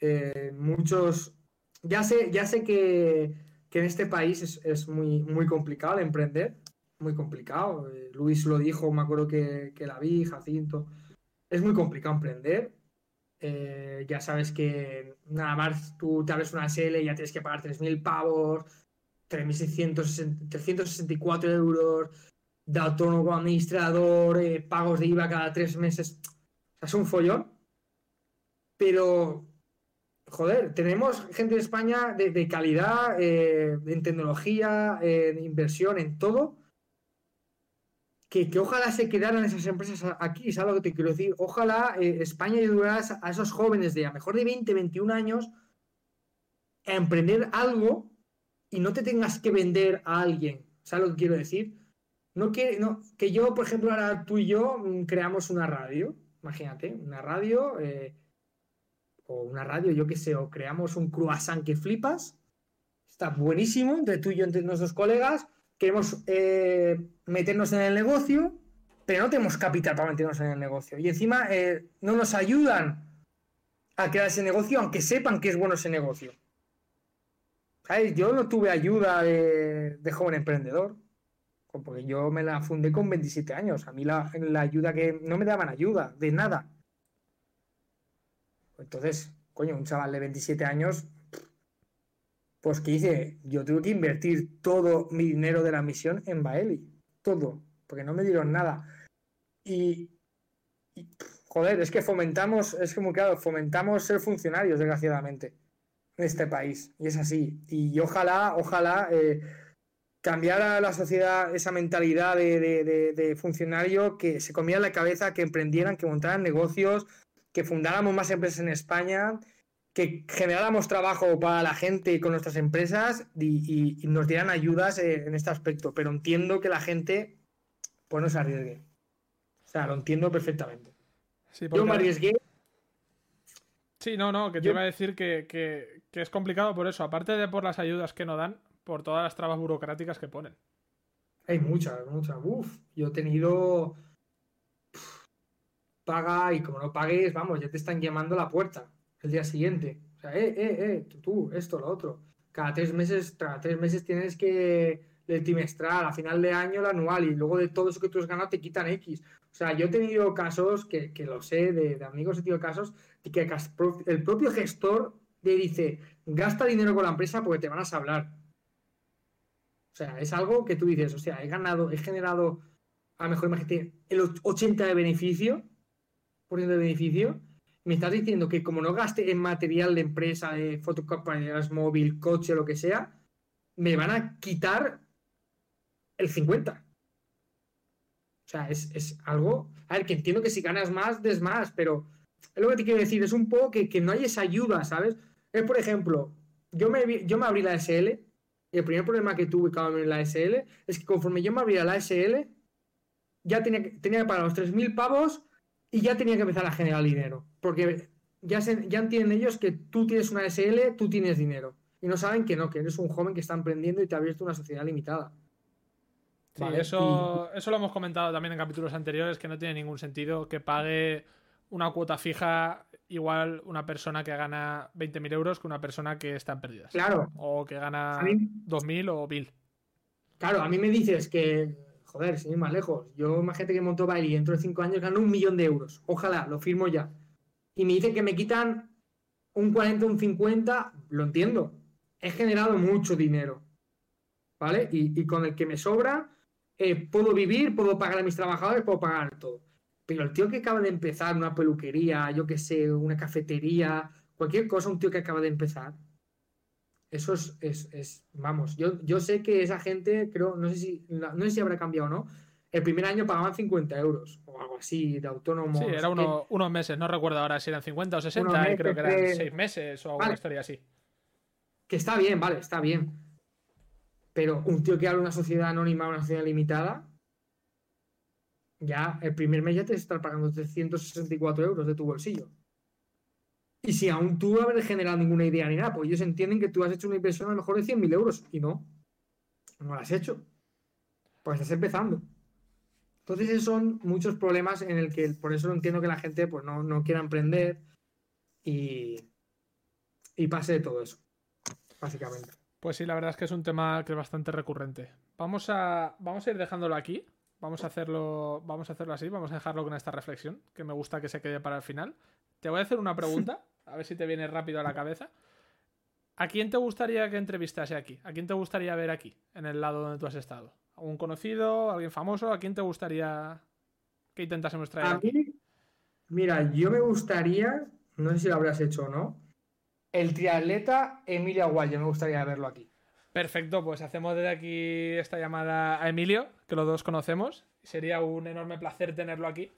eh, muchos. Ya sé, ya sé que que en este país es, muy, muy complicado emprender, muy complicado. Eh, Luis lo dijo, me acuerdo que, la vi, Jacinto. Es muy complicado emprender. Eh, ya sabes que nada más tú te abres una SL y ya tienes que pagar 3.000 pavos, 3.664 euros. de autónomo administrador, eh, pagos de IVA cada tres meses. O sea, es un follón. Pero, joder, tenemos gente de España de, calidad, eh, en tecnología, en inversión, en todo. Que, ojalá se quedaran esas empresas aquí, ¿sabes lo que te quiero decir? Ojalá eh, España ayudara a esos jóvenes de a mejor de 20, 21 años a emprender algo y no te tengas que vender a alguien. ¿Sabes lo que quiero decir? No que, no, que yo, por ejemplo, ahora tú y yo mm, creamos una radio, imagínate, una radio, eh, o una radio, yo qué sé, o creamos un croissant que flipas, está buenísimo, entre tú y yo, entre nuestros colegas, queremos eh, meternos en el negocio, pero no tenemos capital para meternos en el negocio. Y encima eh, no nos ayudan a crear ese negocio, aunque sepan que es bueno ese negocio. Yo no tuve ayuda de, joven emprendedor, porque yo me la fundé con 27 años. A mí la, ayuda que no me daban ayuda, de nada. Entonces, coño, un chaval de 27 años, pues ¿qué hice? Yo tuve que invertir todo mi dinero de la misión en Baeli. Todo, porque no me dieron nada. Y, joder, es que fomentamos, es que muy claro, fomentamos ser funcionarios, desgraciadamente en este país. Y es así. Y ojalá, ojalá eh, cambiara la sociedad esa mentalidad de, funcionario que se comía la cabeza, que emprendieran, que montaran negocios, que fundáramos más empresas en España, que generáramos trabajo para la gente con nuestras empresas y, nos dieran ayudas en este aspecto. Pero entiendo que la gente pues no se arriesgue. O sea, lo entiendo perfectamente. Yo me arriesgué Sí, no, no, que te iba a decir que, es complicado por eso, aparte de por las ayudas que no dan, por todas las trabas burocráticas que ponen. Hay muchas, muchas. Uf, yo he tenido. Paga y como no pagues, vamos, ya te están llamando a la puerta el día siguiente. O sea, eh, eh, eh, tú, esto, lo otro. Cada tres meses, cada tres meses tienes que el trimestral, a final de año el anual, y luego de todo eso que tú has ganado te quitan X. O sea, yo he tenido casos, que, lo sé, de, amigos he tenido casos, de que el propio gestor le dice, gasta dinero con la empresa porque te van a hablar. O sea, es algo que tú dices, o sea, he ganado, he generado, a lo mejor imagínate, el 80 de beneficio, por ciento de beneficio, me estás diciendo que como no gaste en material de empresa, de fotocopias móvil, coche, lo que sea, me van a quitar el 50. O sea, es, algo. A ver, que entiendo que si ganas más, des más, pero es lo que te quiero decir, es un poco que, no hay esa ayuda, ¿sabes? Es, por ejemplo, yo me, yo me abrí la SL y el primer problema que tuve cuando en la SL es que conforme yo me abría la SL, ya tenía que, tenía que pagar los 3.000 pavos y ya tenía que empezar a generar dinero. Porque ya, ya entienden ellos que tú tienes una SL, tú tienes dinero. Y no saben que no, que eres un joven que está emprendiendo y te ha abierto una sociedad limitada. Sí, eso, eso lo hemos comentado también en capítulos anteriores, que no tiene ningún sentido que pague una cuota fija igual una persona que gana 20.000 euros que una persona que está en pérdidas. Claro. O que gana 2.000 o 1.000. Claro, a mí me dices que, joder, sin ir más lejos, yo imagínate que montó baile y dentro de 5 años gano un millón de euros. Ojalá, lo firmo ya. Y me dicen que me quitan un 40, un 50, lo entiendo. He generado mucho dinero. ¿Vale? y con el que me sobra, eh, puedo vivir, puedo pagar a mis trabajadores, puedo pagar todo. Pero el tío que acaba de empezar una peluquería, yo que sé, una cafetería, cualquier cosa, un tío que acaba de empezar, eso es, es, vamos, yo, yo sé que esa gente, creo, no sé si, no sé si habrá cambiado o no, el primer año pagaban 50 euros o algo así de autónomo. Sí, era unos meses, no recuerdo ahora si eran 50 o 60, creo que eran 6 meses o alguna historia así. Que está bien, vale, está bien. Pero un tío que habla de una sociedad anónima, una sociedad limitada, ya el primer mes ya te está pagando 364 euros de tu bolsillo. Y si aún tú no haber generado ninguna idea ni nada, pues ellos entienden que tú has hecho una inversión a lo mejor de 100.000 euros y no, no la has hecho. Pues estás empezando. Entonces esos son muchos problemas en el que por eso entiendo que la gente pues no, no quiera emprender y, y pase de todo eso, básicamente. Pues sí, la verdad es que es un tema que es bastante recurrente. Vamos a, vamos a ir dejándolo aquí. Vamos a hacerlo, vamos a hacerlo así, vamos a dejarlo con esta reflexión, que me gusta que se quede para el final. Te voy a hacer una pregunta, a ver si te viene rápido a la cabeza. ¿A quién te gustaría que entrevistase aquí? ¿A quién te gustaría ver aquí, en el lado donde tú has estado? ¿Algún conocido? ¿Alguien famoso? ¿A quién te gustaría que intentásemos traer? A mí, mira, yo me gustaría, no sé si lo habrás hecho o no, el triatleta Emilio Aguayo, me gustaría verlo aquí. Perfecto, pues hacemos desde aquí esta llamada a Emilio, que los dos conocemos. Sería un enorme placer tenerlo aquí.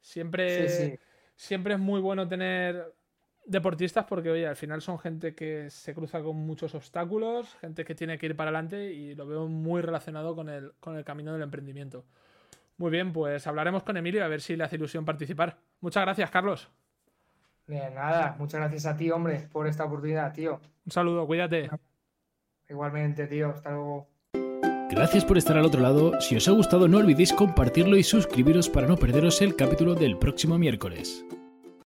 Siempre, siempre es muy bueno tener deportistas porque, oye, al final son gente que se cruza con muchos obstáculos, gente que tiene que ir para adelante y lo veo muy relacionado con el, con el camino del emprendimiento. Muy bien, pues hablaremos con Emilio a ver si le hace ilusión participar. Muchas gracias, Carlos. De nada, muchas gracias a ti, hombre, por esta oportunidad, tío. Un saludo, cuídate. Igualmente, tío, hasta luego. Gracias por estar al otro lado. Si os ha gustado, no olvidéis compartirlo y suscribiros para no perderos el capítulo del próximo miércoles.